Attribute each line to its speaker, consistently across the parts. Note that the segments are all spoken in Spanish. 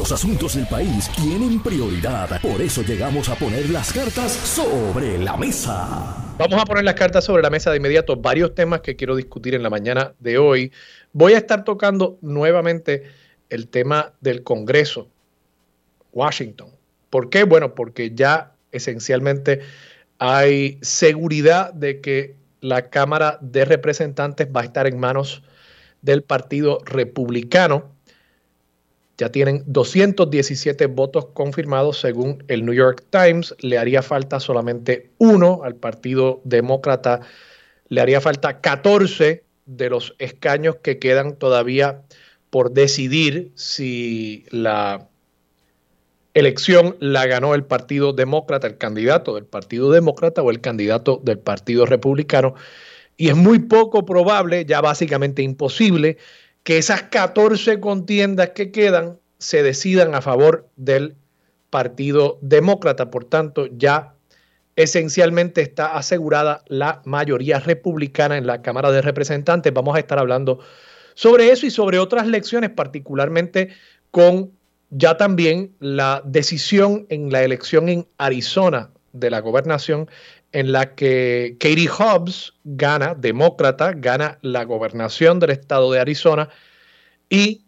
Speaker 1: Los asuntos del país tienen prioridad. Por eso llegamos a poner las cartas sobre la mesa.
Speaker 2: Vamos a poner las cartas sobre la mesa de inmediato. Varios temas que quiero discutir en la mañana de hoy. Voy a estar tocando nuevamente el tema del Congreso, Washington. ¿Por qué? Bueno, porque ya esencialmente hay seguridad de que la Cámara de Representantes va a estar en manos del Partido Republicano. Ya tienen 217 votos confirmados según el New York Times. Le haría falta solamente uno al Partido Demócrata. Le haría falta 14 de los escaños que quedan todavía por decidir si la elección la ganó el Partido Demócrata, el candidato del Partido Demócrata o el candidato del Partido Republicano. Y es muy poco probable, ya básicamente imposible, que esas 14 contiendas que quedan se decidan a favor del Partido Demócrata. Por tanto, ya esencialmente está asegurada la mayoría republicana en la Cámara de Representantes. Vamos a estar hablando sobre eso y sobre otras lecciones, particularmente con ya también la decisión en la elección en Arizona de la gobernación en la que Katie Hobbs gana, demócrata, gana la gobernación del estado de Arizona y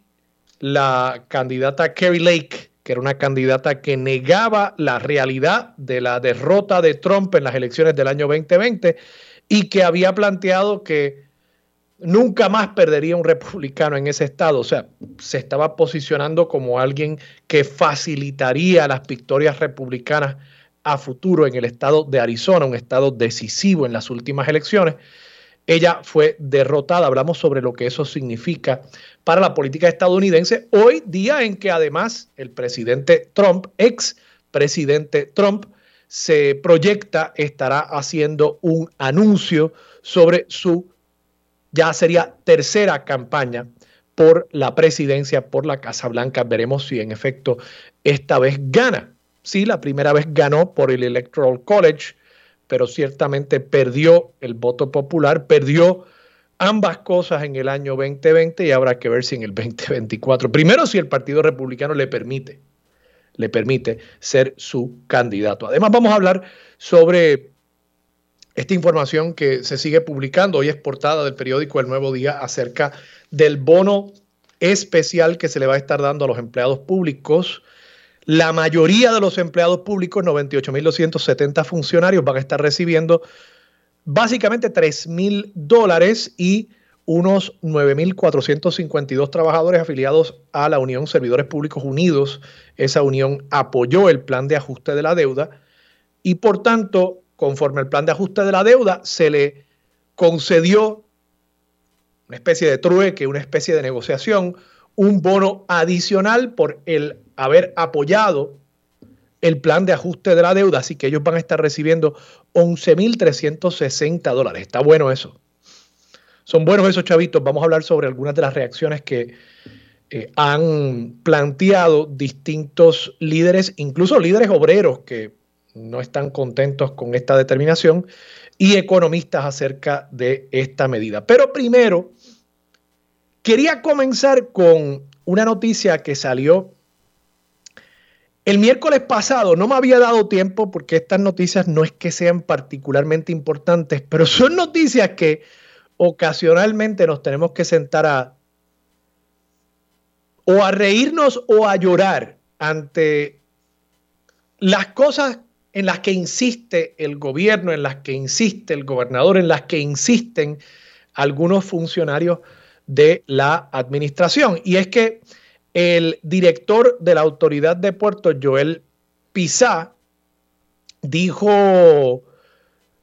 Speaker 2: la candidata Kerry Lake, que era una candidata que negaba la realidad de la derrota de Trump en las elecciones del año 2020 y que había planteado que nunca más perdería un republicano en ese estado. O sea, se estaba posicionando como alguien que facilitaría las victorias republicanas a futuro en el estado de Arizona, un estado decisivo en las últimas elecciones. Ella fue derrotada. Hablamos sobre lo que eso significa para la política estadounidense. Hoy día en que además el presidente Trump, ex presidente Trump, se proyecta estará haciendo un anuncio sobre su ya sería tercera campaña por la presidencia, por la Casa Blanca. Veremos si en efecto esta vez gana. Sí, la primera vez ganó por el Electoral College, pero ciertamente perdió el voto popular, perdió ambas cosas en el año 2020 y habrá que ver si en el 2024, primero si el Partido Republicano le permite, le permite ser su candidato. Además vamos a hablar sobre esta información que se sigue publicando, hoy es portada del periódico El Nuevo Día acerca del bono especial que se le va a estar dando a los empleados públicos. La mayoría de los empleados públicos, 98.270 funcionarios, van a estar recibiendo básicamente 3.000 dólares y unos 9.452 trabajadores afiliados a la Unión Servidores Públicos Unidos. Esa unión apoyó el plan de ajuste de la deuda y por tanto conforme al plan de ajuste de la deuda, se le concedió una especie de trueque, una especie de negociación, un bono adicional por el haber apoyado el plan de ajuste de la deuda, así que ellos van a estar recibiendo 11.360 dólares. Está bueno eso. Son buenos esos chavitos. Vamos a hablar sobre algunas de las reacciones que eh, han planteado distintos líderes, incluso líderes obreros que no están contentos con esta determinación y economistas acerca de esta medida. Pero primero, quería comenzar con una noticia que salió el miércoles pasado. No me había dado tiempo porque estas noticias no es que sean particularmente importantes, pero son noticias que ocasionalmente nos tenemos que sentar a o a reírnos o a llorar ante las cosas en las que insiste el gobierno, en las que insiste el gobernador, en las que insisten algunos funcionarios de la administración. Y es que el director de la autoridad de puertos, Joel Pizá, dijo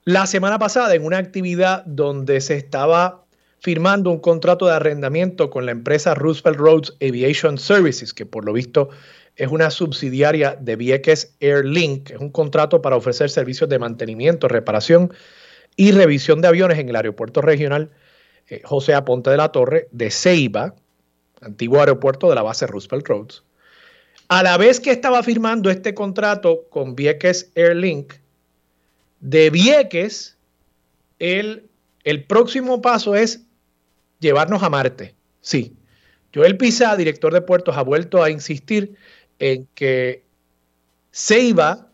Speaker 2: la semana pasada en una actividad donde se estaba firmando un contrato de arrendamiento con la empresa Roosevelt Roads Aviation Services, que por lo visto es una subsidiaria de Vieques Airlink, es un contrato para ofrecer servicios de mantenimiento, reparación y revisión de aviones en el aeropuerto regional eh, José Aponte de la Torre de Ceiba, antiguo aeropuerto de la base Roosevelt Roads. A la vez que estaba firmando este contrato con Vieques Airlink, de Vieques, el, el próximo paso es llevarnos a Marte. Sí, Joel Pisa, director de puertos, ha vuelto a insistir en que Ceiba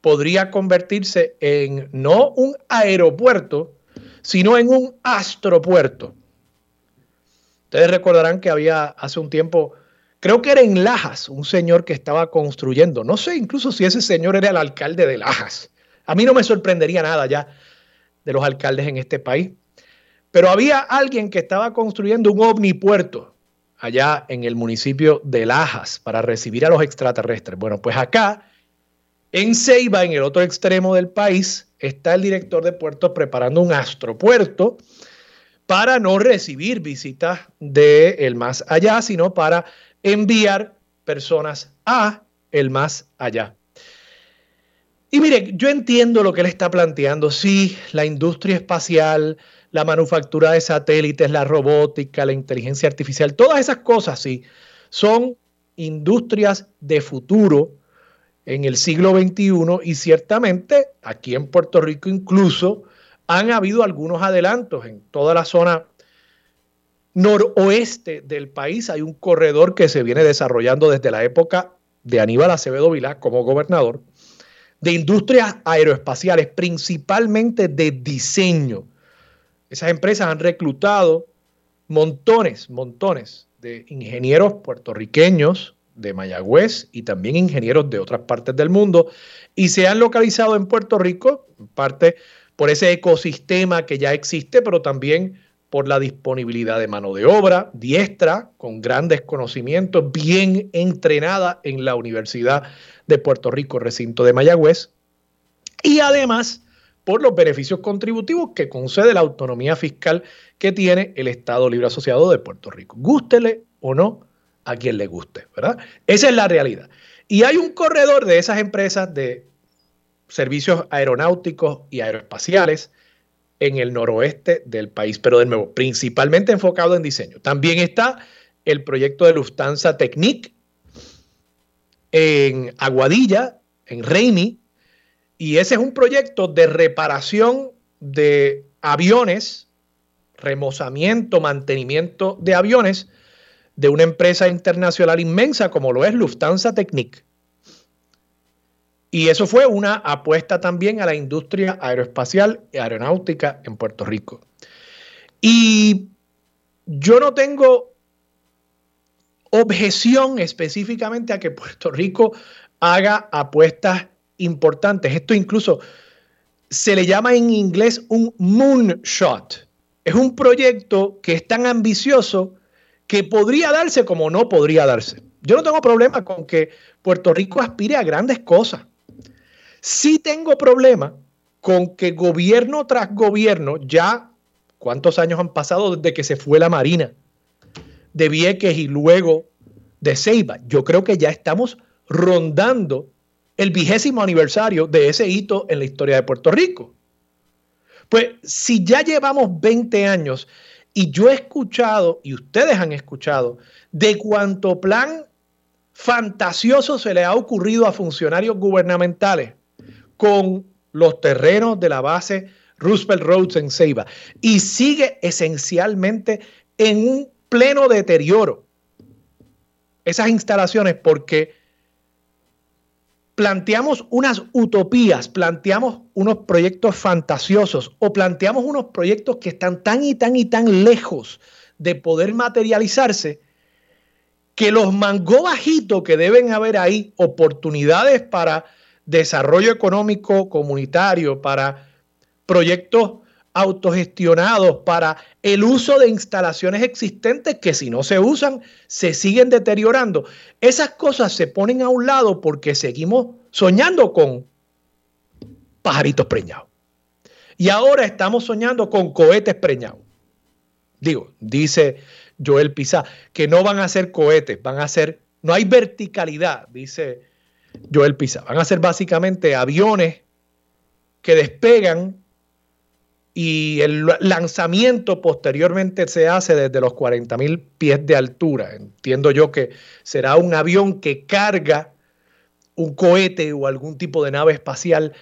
Speaker 2: podría convertirse en no un aeropuerto, sino en un astropuerto. Ustedes recordarán que había hace un tiempo, creo que era en Lajas, un señor que estaba construyendo, no sé incluso si ese señor era el alcalde de Lajas. A mí no me sorprendería nada ya de los alcaldes en este país, pero había alguien que estaba construyendo un omnipuerto allá en el municipio de Lajas para recibir a los extraterrestres. Bueno, pues acá, en Ceiba, en el otro extremo del país, está el director de puertos preparando un astropuerto para no recibir visitas de el más allá, sino para enviar personas a el más allá. Y mire, yo entiendo lo que él está planteando. Sí, la industria espacial, la manufactura de satélites, la robótica, la inteligencia artificial, todas esas cosas, sí, son industrias de futuro en el siglo XXI y ciertamente aquí en Puerto Rico incluso han habido algunos adelantos en toda la zona noroeste del país. Hay un corredor que se viene desarrollando desde la época de Aníbal Acevedo Vilá como gobernador, de industrias aeroespaciales, principalmente de diseño esas empresas han reclutado montones, montones de ingenieros puertorriqueños de Mayagüez y también ingenieros de otras partes del mundo y se han localizado en Puerto Rico, en parte por ese ecosistema que ya existe, pero también por la disponibilidad de mano de obra diestra, con grandes conocimientos, bien entrenada en la Universidad de Puerto Rico, recinto de Mayagüez, y además por los beneficios contributivos que concede la autonomía fiscal que tiene el Estado Libre Asociado de Puerto Rico. Gústele o no a quien le guste, ¿verdad? Esa es la realidad. Y hay un corredor de esas empresas de servicios aeronáuticos y aeroespaciales en el noroeste del país, pero de nuevo, principalmente enfocado en diseño. También está el proyecto de Lufthansa Technic en Aguadilla, en Reini, y ese es un proyecto de reparación de aviones, remozamiento, mantenimiento de aviones de una empresa internacional inmensa como lo es Lufthansa Technik. Y eso fue una apuesta también a la industria aeroespacial y aeronáutica en Puerto Rico. Y yo no tengo objeción específicamente a que Puerto Rico haga apuestas importantes. Esto incluso se le llama en inglés un moonshot. Es un proyecto que es tan ambicioso que podría darse como no podría darse. Yo no tengo problema con que Puerto Rico aspire a grandes cosas. Sí tengo problema con que gobierno tras gobierno, ya cuántos años han pasado desde que se fue la Marina de Vieques y luego de Ceiba. Yo creo que ya estamos rondando el vigésimo aniversario de ese hito en la historia de Puerto Rico. Pues si ya llevamos 20 años y yo he escuchado, y ustedes han escuchado, de cuánto plan fantasioso se le ha ocurrido a funcionarios gubernamentales con los terrenos de la base Roosevelt Roads en Ceiba. Y sigue esencialmente en un pleno deterioro esas instalaciones porque planteamos unas utopías, planteamos unos proyectos fantasiosos o planteamos unos proyectos que están tan y tan y tan lejos de poder materializarse que los mangó bajitos que deben haber ahí, oportunidades para desarrollo económico comunitario, para proyectos autogestionados para el uso de instalaciones existentes que si no se usan se siguen deteriorando. Esas cosas se ponen a un lado porque seguimos soñando con pajaritos preñados. Y ahora estamos soñando con cohetes preñados. Digo, dice Joel Pizá, que no van a ser cohetes, van a ser, no hay verticalidad, dice Joel Pizá. Van a ser básicamente aviones que despegan y el lanzamiento posteriormente se hace desde los 40 mil pies de altura. Entiendo yo que será un avión que carga un cohete o algún tipo de nave espacial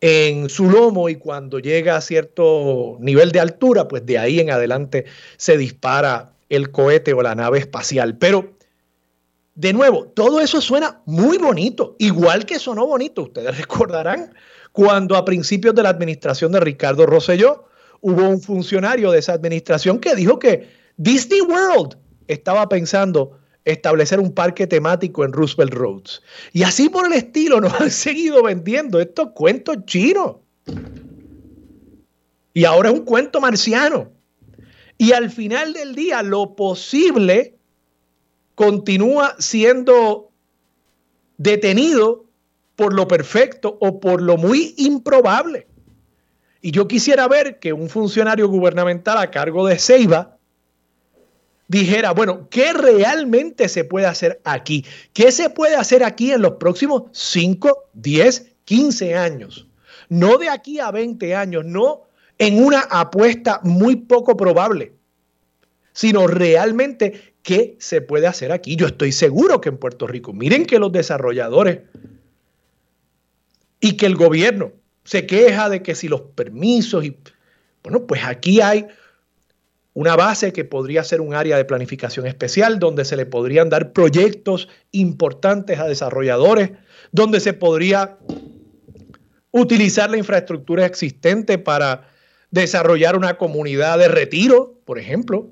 Speaker 2: en su lomo y cuando llega a cierto nivel de altura, pues de ahí en adelante se dispara el cohete o la nave espacial. Pero de nuevo, todo eso suena muy bonito, igual que sonó bonito. Ustedes recordarán cuando a principios de la administración de Ricardo Rosselló hubo un funcionario de esa administración que dijo que Disney World estaba pensando establecer un parque temático en Roosevelt Roads. Y así por el estilo nos han seguido vendiendo estos cuentos chinos. Y ahora es un cuento marciano. Y al final del día, lo posible continúa siendo detenido por lo perfecto o por lo muy improbable. Y yo quisiera ver que un funcionario gubernamental a cargo de Ceiba dijera, bueno, ¿qué realmente se puede hacer aquí? ¿Qué se puede hacer aquí en los próximos 5, 10, 15 años? No de aquí a 20 años, no en una apuesta muy poco probable, sino realmente qué se puede hacer aquí. Yo estoy seguro que en Puerto Rico, miren que los desarrolladores y que el gobierno se queja de que si los permisos y bueno, pues aquí hay una base que podría ser un área de planificación especial donde se le podrían dar proyectos importantes a desarrolladores, donde se podría utilizar la infraestructura existente para desarrollar una comunidad de retiro, por ejemplo,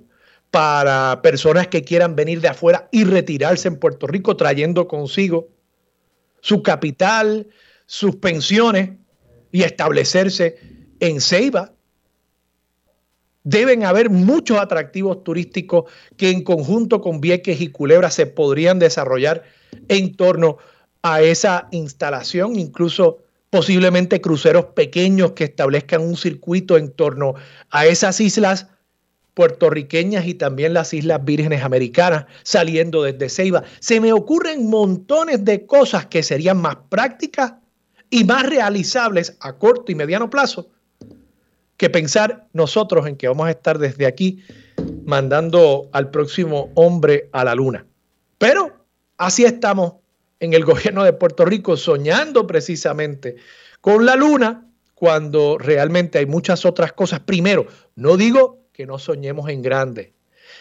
Speaker 2: para personas que quieran venir de afuera y retirarse en Puerto Rico trayendo consigo su capital, sus pensiones y establecerse en Ceiba. Deben haber muchos atractivos turísticos que en conjunto con Vieques y Culebra se podrían desarrollar en torno a esa instalación, incluso posiblemente cruceros pequeños que establezcan un circuito en torno a esas islas puertorriqueñas y también las Islas Vírgenes Americanas saliendo desde Ceiba. Se me ocurren montones de cosas que serían más prácticas y más realizables a corto y mediano plazo que pensar nosotros en que vamos a estar desde aquí mandando al próximo hombre a la luna. Pero así estamos en el gobierno de Puerto Rico soñando precisamente con la luna cuando realmente hay muchas otras cosas. Primero, no digo que no soñemos en grande,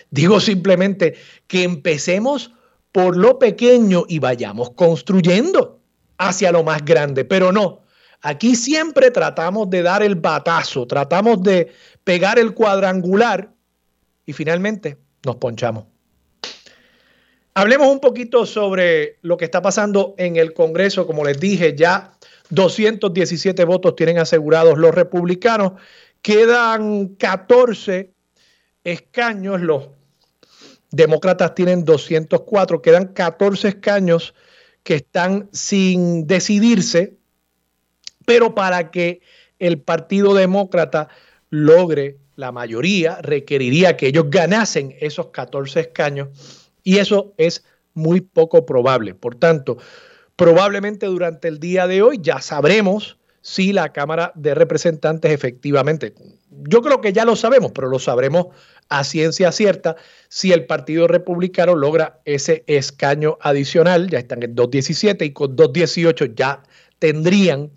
Speaker 2: digo simplemente que empecemos por lo pequeño y vayamos construyendo hacia lo más grande, pero no Aquí siempre tratamos de dar el batazo, tratamos de pegar el cuadrangular y finalmente nos ponchamos. Hablemos un poquito sobre lo que está pasando en el Congreso. Como les dije, ya 217 votos tienen asegurados los republicanos. Quedan 14 escaños. Los demócratas tienen 204. Quedan 14 escaños que están sin decidirse pero para que el Partido Demócrata logre la mayoría, requeriría que ellos ganasen esos 14 escaños y eso es muy poco probable. Por tanto, probablemente durante el día de hoy ya sabremos si la Cámara de Representantes efectivamente, yo creo que ya lo sabemos, pero lo sabremos a ciencia cierta si el Partido Republicano logra ese escaño adicional, ya están en 217 y con 218 ya tendrían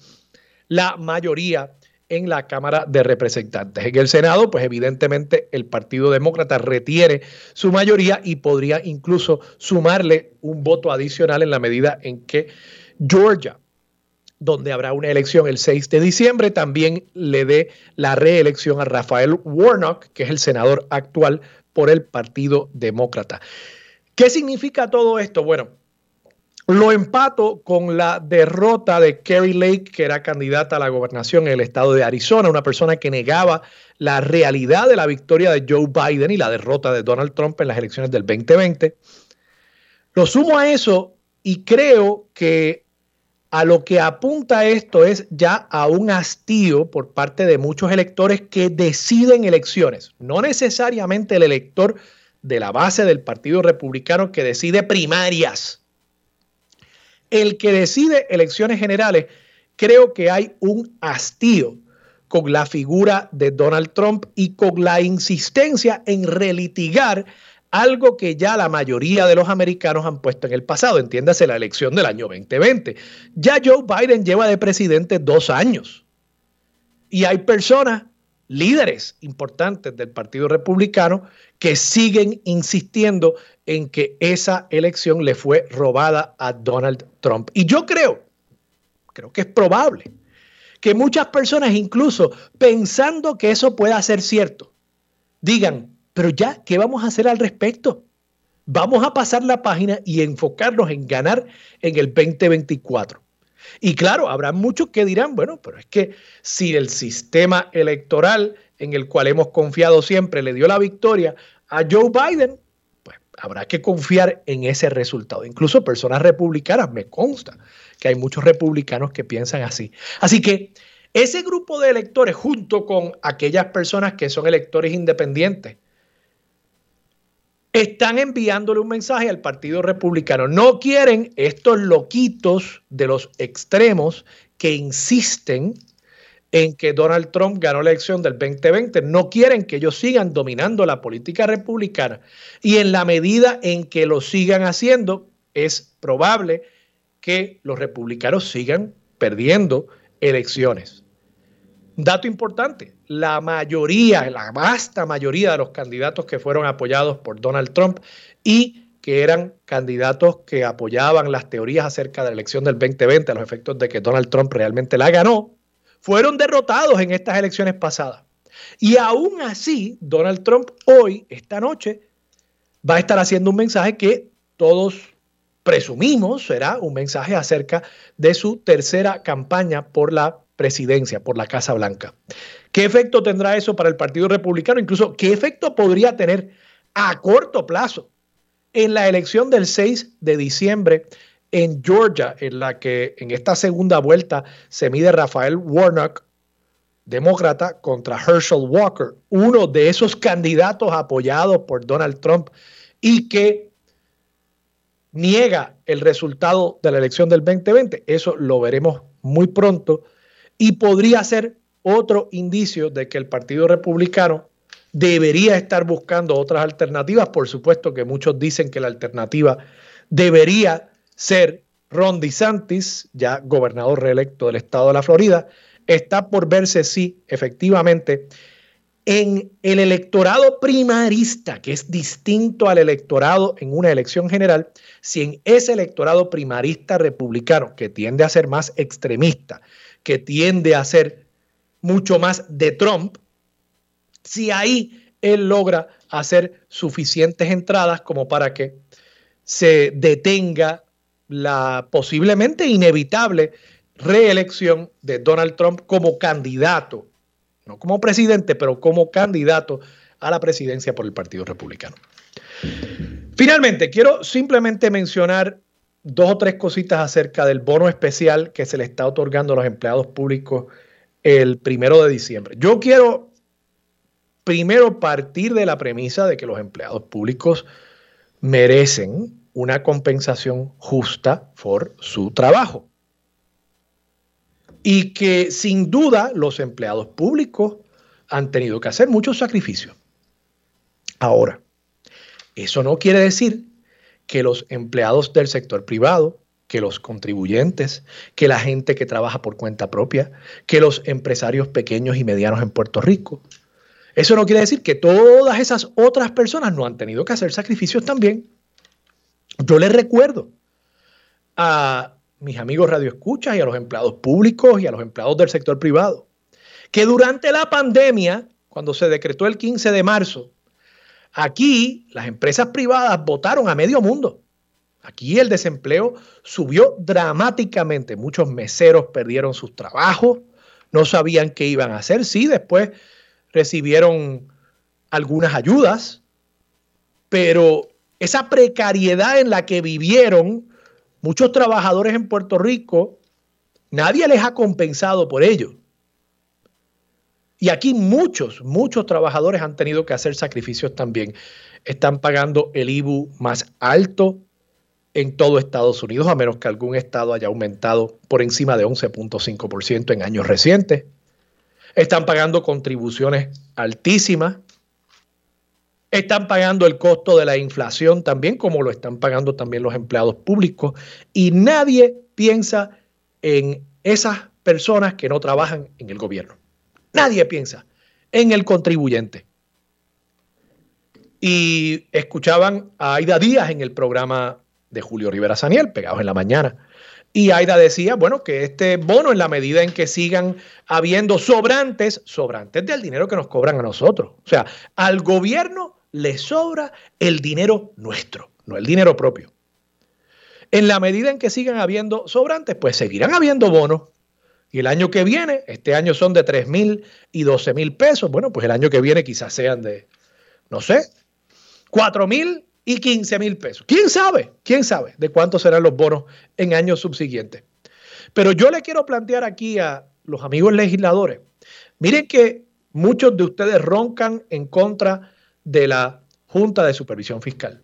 Speaker 2: la mayoría en la Cámara de Representantes. En el Senado, pues evidentemente el Partido Demócrata retiene su mayoría y podría incluso sumarle un voto adicional en la medida en que Georgia, donde habrá una elección el 6 de diciembre, también le dé la reelección a Rafael Warnock, que es el senador actual por el Partido Demócrata. ¿Qué significa todo esto? Bueno, lo empato con la derrota de Kerry Lake, que era candidata a la gobernación en el estado de Arizona, una persona que negaba la realidad de la victoria de Joe Biden y la derrota de Donald Trump en las elecciones del 2020. Lo sumo a eso y creo que a lo que apunta esto es ya a un hastío por parte de muchos electores que deciden elecciones, no necesariamente el elector de la base del Partido Republicano que decide primarias. El que decide elecciones generales, creo que hay un hastío con la figura de Donald Trump y con la insistencia en relitigar algo que ya la mayoría de los americanos han puesto en el pasado, entiéndase la elección del año 2020. Ya Joe Biden lleva de presidente dos años y hay personas, líderes importantes del Partido Republicano, que siguen insistiendo en que esa elección le fue robada a Donald Trump. Y yo creo, creo que es probable, que muchas personas incluso pensando que eso pueda ser cierto, digan, pero ya, ¿qué vamos a hacer al respecto? Vamos a pasar la página y enfocarnos en ganar en el 2024. Y claro, habrá muchos que dirán, bueno, pero es que si el sistema electoral en el cual hemos confiado siempre le dio la victoria a Joe Biden, pues habrá que confiar en ese resultado. Incluso personas republicanas, me consta que hay muchos republicanos que piensan así. Así que ese grupo de electores, junto con aquellas personas que son electores independientes, están enviándole un mensaje al Partido Republicano. No quieren estos loquitos de los extremos que insisten en que Donald Trump ganó la elección del 2020. No quieren que ellos sigan dominando la política republicana. Y en la medida en que lo sigan haciendo, es probable que los republicanos sigan perdiendo elecciones. Dato importante, la mayoría, la vasta mayoría de los candidatos que fueron apoyados por Donald Trump y que eran candidatos que apoyaban las teorías acerca de la elección del 2020, a los efectos de que Donald Trump realmente la ganó, fueron derrotados en estas elecciones pasadas. Y aún así, Donald Trump hoy, esta noche, va a estar haciendo un mensaje que todos presumimos será un mensaje acerca de su tercera campaña por la presidencia, por la Casa Blanca. ¿Qué efecto tendrá eso para el Partido Republicano? Incluso, ¿qué efecto podría tener a corto plazo en la elección del 6 de diciembre en Georgia, en la que en esta segunda vuelta se mide Rafael Warnock, demócrata, contra Herschel Walker, uno de esos candidatos apoyados por Donald Trump y que niega el resultado de la elección del 2020. Eso lo veremos muy pronto y podría ser otro indicio de que el Partido Republicano debería estar buscando otras alternativas. Por supuesto que muchos dicen que la alternativa debería ser Ron DeSantis, ya gobernador reelecto del estado de la Florida. Está por verse si efectivamente en el electorado primarista, que es distinto al electorado en una elección general, si en ese electorado primarista republicano, que tiende a ser más extremista, que tiende a ser mucho más de Trump, si ahí él logra hacer suficientes entradas como para que se detenga la posiblemente inevitable reelección de Donald Trump como candidato, no como presidente, pero como candidato a la presidencia por el Partido Republicano. Finalmente, quiero simplemente mencionar dos o tres cositas acerca del bono especial que se le está otorgando a los empleados públicos el primero de diciembre. Yo quiero primero partir de la premisa de que los empleados públicos merecen una compensación justa por su trabajo. Y que sin duda los empleados públicos han tenido que hacer muchos sacrificios. Ahora, eso no quiere decir que los empleados del sector privado, que los contribuyentes, que la gente que trabaja por cuenta propia, que los empresarios pequeños y medianos en Puerto Rico. Eso no quiere decir que todas esas otras personas no han tenido que hacer sacrificios también. Yo les recuerdo a mis amigos radioescuchas y a los empleados públicos y a los empleados del sector privado que durante la pandemia, cuando se decretó el 15 de marzo, Aquí las empresas privadas votaron a medio mundo. Aquí el desempleo subió dramáticamente. Muchos meseros perdieron sus trabajos, no sabían qué iban a hacer. Sí, después recibieron algunas ayudas, pero esa precariedad en la que vivieron muchos trabajadores en Puerto Rico, nadie les ha compensado por ello. Y aquí muchos, muchos trabajadores han tenido que hacer sacrificios también. Están pagando el IBU más alto en todo Estados Unidos, a menos que algún estado haya aumentado por encima de 11.5% en años recientes. Están pagando contribuciones altísimas. Están pagando el costo de la inflación también, como lo están pagando también los empleados públicos. Y nadie piensa en esas personas que no trabajan en el gobierno. Nadie piensa en el contribuyente. y escuchaban a Aida Díaz en el programa de Julio Rivera Saniel, pegados en la mañana. Y Aida decía, bueno, que este bono, en la medida en que sigan habiendo sobrantes, sobrantes del dinero que nos cobran a nosotros. O sea, al gobierno le sobra el dinero nuestro, no el dinero propio. En la medida en que sigan habiendo sobrantes, pues seguirán habiendo bonos. Y el año que viene, este año son de 3 mil y 12 mil pesos. Bueno, pues el año que viene quizás sean de, no sé, 4 mil y 15 mil pesos. ¿Quién sabe? ¿Quién sabe de cuántos serán los bonos en años subsiguientes? Pero yo le quiero plantear aquí a los amigos legisladores, miren que muchos de ustedes roncan en contra de la Junta de Supervisión Fiscal.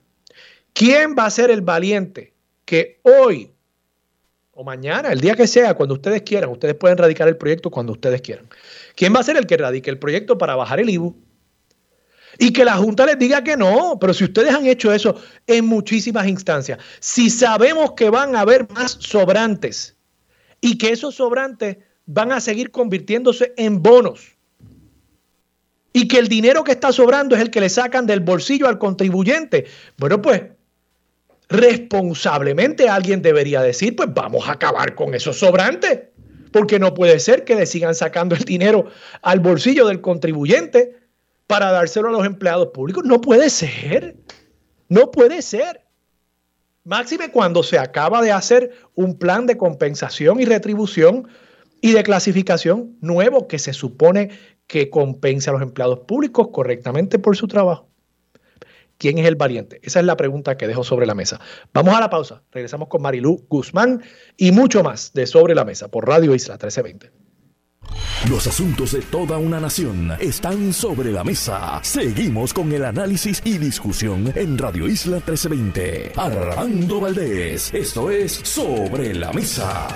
Speaker 2: ¿Quién va a ser el valiente que hoy o mañana, el día que sea, cuando ustedes quieran, ustedes pueden radicar el proyecto cuando ustedes quieran? ¿Quién va a ser el que radique el proyecto para bajar el IBU? Y que la Junta les diga que no, pero si ustedes han hecho eso en muchísimas instancias, si sabemos que van a haber más sobrantes y que esos sobrantes van a seguir convirtiéndose en bonos y que el dinero que está sobrando es el que le sacan del bolsillo al contribuyente, bueno, pues responsablemente alguien debería decir, pues vamos a acabar con esos sobrantes, porque no puede ser que le sigan sacando el dinero al bolsillo del contribuyente para dárselo a los empleados públicos. No puede ser. No puede ser. Máxime cuando se acaba de hacer un plan de compensación y retribución y de clasificación nuevo que se supone que compensa a los empleados públicos correctamente por su trabajo. ¿Quién es el valiente? Esa es la pregunta que dejo sobre la mesa. Vamos a la pausa. Regresamos con Marilú Guzmán y mucho más de Sobre la Mesa por Radio Isla 1320.
Speaker 1: Los asuntos de toda una nación están sobre la mesa. Seguimos con el análisis y discusión en Radio Isla 1320. Armando Valdés, esto es Sobre la Mesa.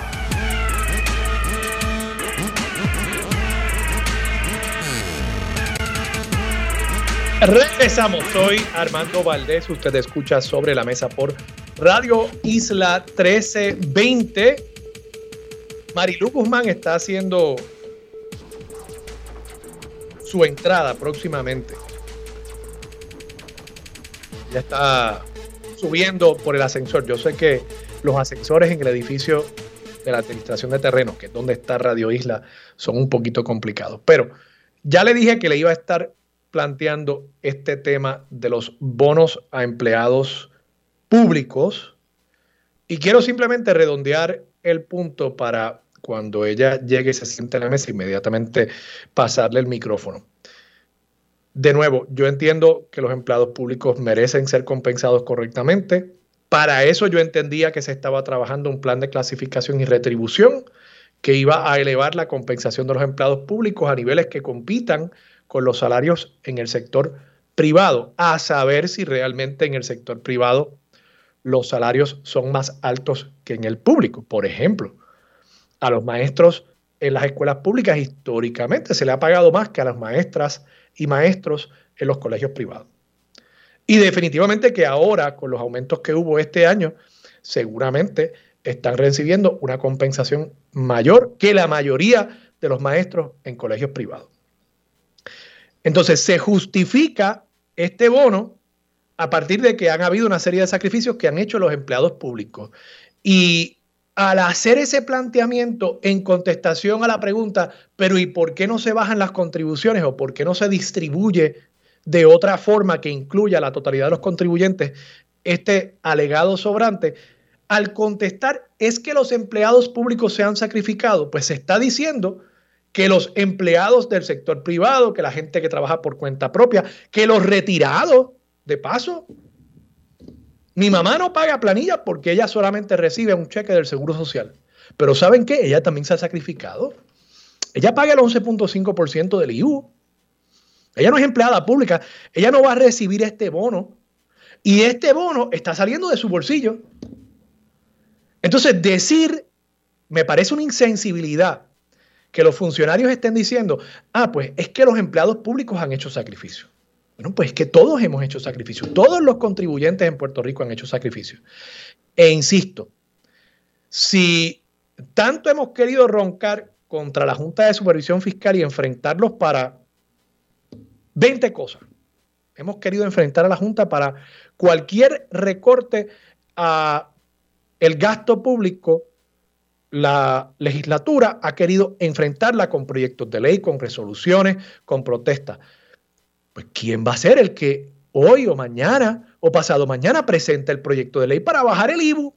Speaker 2: Regresamos, soy Armando Valdés, usted escucha sobre la mesa por Radio Isla 1320. Marilu Guzmán está haciendo su entrada próximamente. Ya está subiendo por el ascensor. Yo sé que los ascensores en el edificio de la Administración de Terrenos, que es donde está Radio Isla, son un poquito complicados. Pero ya le dije que le iba a estar planteando este tema de los bonos a empleados públicos y quiero simplemente redondear el punto para cuando ella llegue y se siente en la mesa, inmediatamente pasarle el micrófono. De nuevo, yo entiendo que los empleados públicos merecen ser compensados correctamente. Para eso yo entendía que se estaba trabajando un plan de clasificación y retribución que iba a elevar la compensación de los empleados públicos a niveles que compitan con los salarios en el sector privado, a saber si realmente en el sector privado los salarios son más altos que en el público. Por ejemplo, a los maestros en las escuelas públicas históricamente se le ha pagado más que a las maestras y maestros en los colegios privados. Y definitivamente que ahora, con los aumentos que hubo este año, seguramente están recibiendo una compensación mayor que la mayoría de los maestros en colegios privados. Entonces, se justifica este bono a partir de que han habido una serie de sacrificios que han hecho los empleados públicos. Y al hacer ese planteamiento en contestación a la pregunta, pero ¿y por qué no se bajan las contribuciones o por qué no se distribuye de otra forma que incluya la totalidad de los contribuyentes este alegado sobrante? Al contestar, ¿es que los empleados públicos se han sacrificado? Pues se está diciendo que los empleados del sector privado, que la gente que trabaja por cuenta propia, que los retirados, de paso, mi mamá no paga planilla porque ella solamente recibe un cheque del Seguro Social. Pero ¿saben qué? Ella también se ha sacrificado. Ella paga el 11.5% del IU. Ella no es empleada pública. Ella no va a recibir este bono. Y este bono está saliendo de su bolsillo. Entonces, decir, me parece una insensibilidad que los funcionarios estén diciendo, ah, pues es que los empleados públicos han hecho sacrificios. Bueno, pues que todos hemos hecho sacrificios, todos los contribuyentes en Puerto Rico han hecho sacrificios. E insisto, si tanto hemos querido roncar contra la Junta de Supervisión Fiscal y enfrentarlos para 20 cosas, hemos querido enfrentar a la Junta para cualquier recorte a el gasto público. La legislatura ha querido enfrentarla con proyectos de ley, con resoluciones, con protestas. Pues ¿quién va a ser el que hoy o mañana o pasado mañana presente el proyecto de ley para bajar el IBU?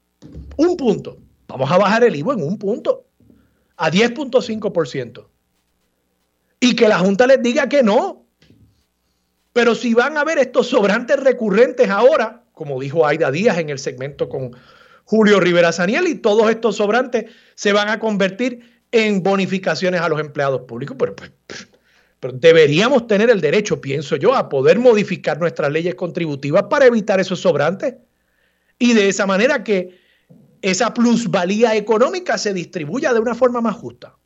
Speaker 2: Un punto. Vamos a bajar el IVU en un punto, a 10.5%. Y que la Junta les diga que no. Pero si van a ver estos sobrantes recurrentes ahora, como dijo Aida Díaz en el segmento con Julio Rivera Saniel, y todos estos sobrantes se van a convertir en bonificaciones a los empleados públicos. Pero, pues, pero deberíamos tener el derecho, pienso yo, a poder modificar nuestras leyes contributivas para evitar esos sobrantes. Y de esa manera que esa plusvalía económica se distribuya de una forma más justa.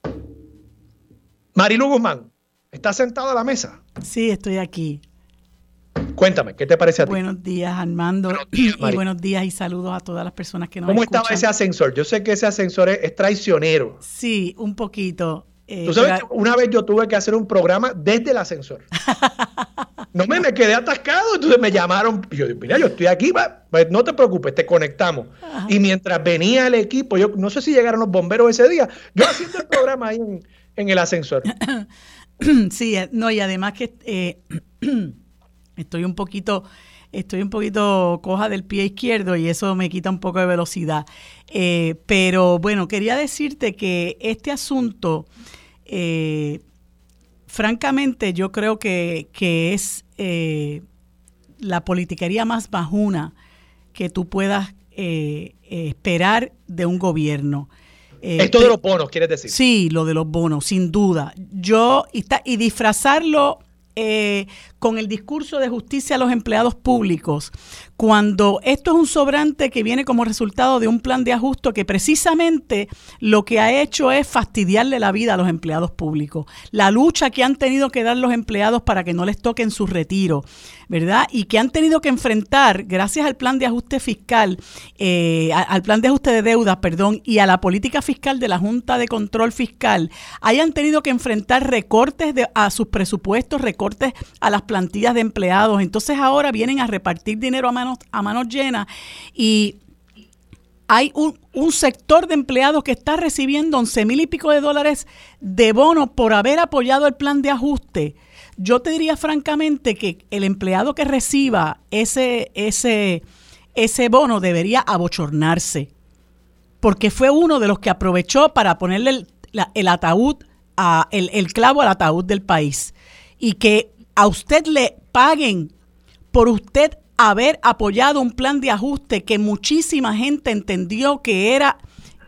Speaker 2: Marilu Guzmán, ¿estás sentada a la mesa?
Speaker 3: Sí, estoy aquí.
Speaker 2: Cuéntame, ¿qué te parece a ti?
Speaker 3: Buenos días, Armando. y buenos días y saludos a todas las personas que nos
Speaker 2: ¿Cómo estaba ese ascensor? Yo sé que ese ascensor es, traicionero.
Speaker 3: Sí, un poquito.
Speaker 2: Eh, Tú sabes que una vez yo tuve que hacer un programa desde el ascensor. No me, me quedé atascado, entonces me llamaron. Y yo mira, yo estoy aquí, pues no te preocupes, te conectamos. Y mientras venía el equipo, yo no sé si llegaron los bomberos ese día, yo haciendo el programa ahí en, el ascensor.
Speaker 3: Sí, eh, no, y además que eh, estoy un poquito estoy un poquito coja del pie izquierdo y eso me quita un poco de velocidad. Eh, pero bueno, quería decirte que este asunto francamente yo creo que, es eh, la politiquería más bajuna que tú puedas eh, esperar de un gobierno.
Speaker 2: Eh, Esto de los bonos, quieres decir.
Speaker 3: Sí, lo de los bonos, sin duda. Yo, y, y disfrazarlo con el discurso de justicia a los empleados públicos, cuando esto es un sobrante que viene como resultado de un plan de ajuste que precisamente lo que ha hecho es fastidiarle la vida a los empleados públicos. La lucha que han tenido que dar los empleados para que no les toquen su retiro, ¿verdad? Y que han tenido que enfrentar, gracias al plan de ajuste fiscal, eh, al plan de ajuste de deuda, perdón, y a la política fiscal de la Junta de Control Fiscal, hayan tenido que enfrentar recortes de, a sus presupuestos, recortes a las plantillas de empleados. Entonces ahora vienen a repartir dinero a manos, a manos llenas y hay un, sector de empleados que está recibiendo 11 mil y pico de dólares de bono por haber apoyado el plan de ajuste. Yo te diría francamente que el empleado que reciba ese, ese, ese bono debería abochornarse, porque fue uno de los que aprovechó para ponerle el, ataúd, a, el, el clavo al ataúd del país. Y que a usted le paguen por usted haber apoyado un plan de ajuste que muchísima gente entendió que era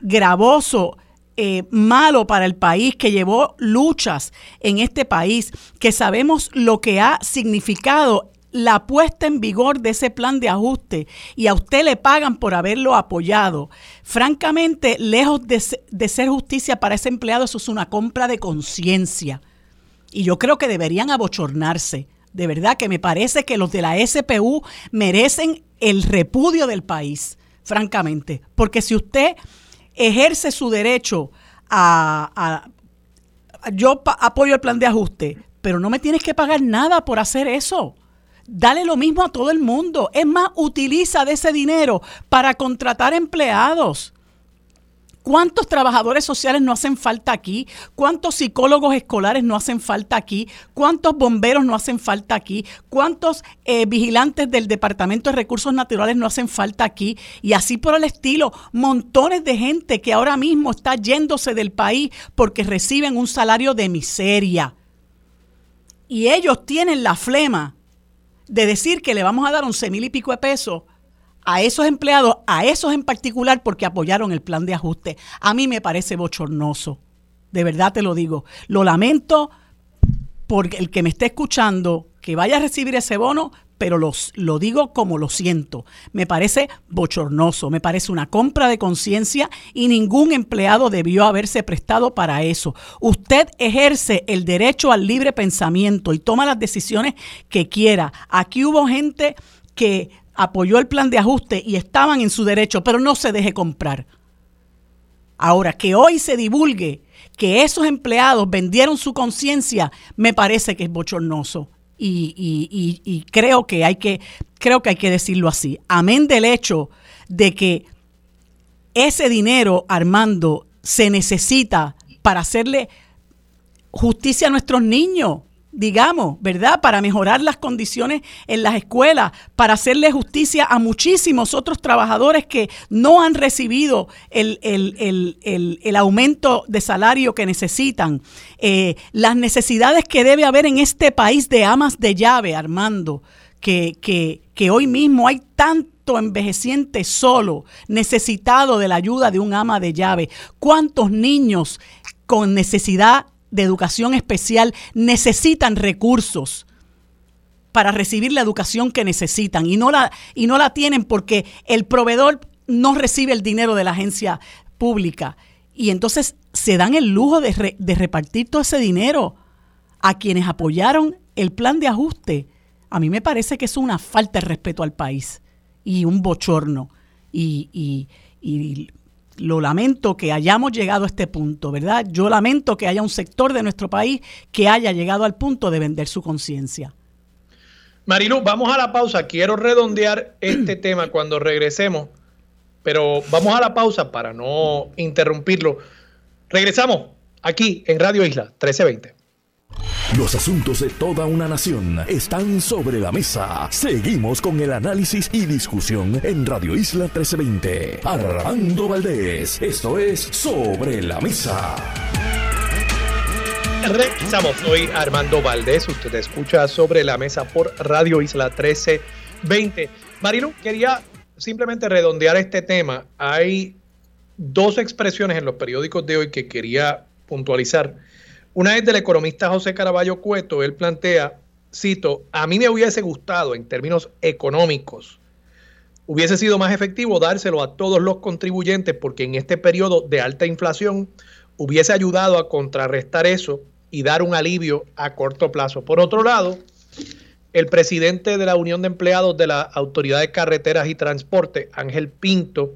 Speaker 3: gravoso, eh, malo para el país, que llevó luchas en este país, que sabemos lo que ha significado la puesta en vigor de ese plan de ajuste y a usted le pagan por haberlo apoyado. Francamente, lejos de, de ser justicia para ese empleado, eso es una compra de conciencia. Y yo creo que deberían abochornarse. De verdad que me parece que los de la SPU merecen el repudio del país, francamente. Porque si usted ejerce su derecho a... yo apoyo el plan de ajuste, pero no me tienes que pagar nada por hacer eso. Dale lo mismo a todo el mundo. Es más, utiliza de ese dinero para contratar empleados. ¿Cuántos trabajadores sociales no hacen falta aquí? ¿Cuántos psicólogos escolares no hacen falta aquí? ¿Cuántos bomberos no hacen falta aquí? ¿Cuántos eh, vigilantes del Departamento de Recursos Naturales no hacen falta aquí? Y así por el estilo, montones de gente que ahora mismo está yéndose del país porque reciben un salario de miseria. Y ellos tienen la flema de decir que le vamos a dar once mil y pico de pesos a esos empleados, a esos en particular, porque apoyaron el plan de ajuste. A mí me parece bochornoso. De verdad te lo digo. Lo lamento por el que me esté escuchando que vaya a recibir ese bono, pero los, lo digo como lo siento. Me parece bochornoso, me parece una compra de conciencia y ningún empleado debió haberse prestado para eso. Usted ejerce el derecho al libre pensamiento y toma las decisiones que quiera. Aquí hubo gente que apoyó el plan de ajuste y estaban en su derecho, pero no se deje comprar. Ahora, que hoy se divulgue que esos empleados vendieron su conciencia, me parece que es bochornoso. Y, creo que hay que creo que hay que decirlo así. Amén del hecho de que ese dinero, Armando, se necesita para hacerle justicia a nuestros niños, digamos, ¿verdad? Para mejorar las condiciones en las escuelas, para hacerle justicia a muchísimos otros trabajadores que no han recibido el, aumento de salario que necesitan. Eh, las necesidades que debe haber en este país de amas de llave, Armando, que, que, que hoy mismo hay tanto envejeciente solo, necesitado de la ayuda de un ama de llave. ¿Cuántos niños con necesidad de educación especial necesitan recursos para recibir la educación que necesitan y no la, y no la tienen porque el proveedor no recibe el dinero de la agencia pública. Y entonces se dan el lujo de, de repartir todo ese dinero a quienes apoyaron el plan de ajuste. A mí me parece que es una falta de respeto al país y un bochorno. Y, y, y lo lamento que hayamos llegado a este punto, ¿verdad? Yo lamento que haya un sector de nuestro país que haya llegado al punto de vender su conciencia.
Speaker 2: Marilu, vamos a la pausa. Quiero redondear este tema cuando regresemos, pero vamos a la pausa para no interrumpirlo. Regresamos aquí en Radio Isla 1320.
Speaker 1: Los asuntos de toda una nación están sobre la mesa. Seguimos con el análisis y discusión en Radio Isla 1320. Armando Valdés, esto es Sobre la Mesa.
Speaker 2: Regresamos, soy Armando Valdés, usted escucha Sobre la Mesa por Radio Isla 1320. Marilu, quería simplemente redondear este tema. Hay dos expresiones en los periódicos de hoy que quería puntualizar. Una es del economista José Caraballo Cueto, él plantea, cito, a mí me hubiese gustado en términos económicos, hubiese sido más efectivo dárselo a todos los contribuyentes porque en este periodo de alta inflación hubiese ayudado a contrarrestar eso y dar un alivio a corto plazo. Por otro lado, el presidente de la Unión de Empleados de la Autoridad de Carreteras y Transporte, Ángel Pinto,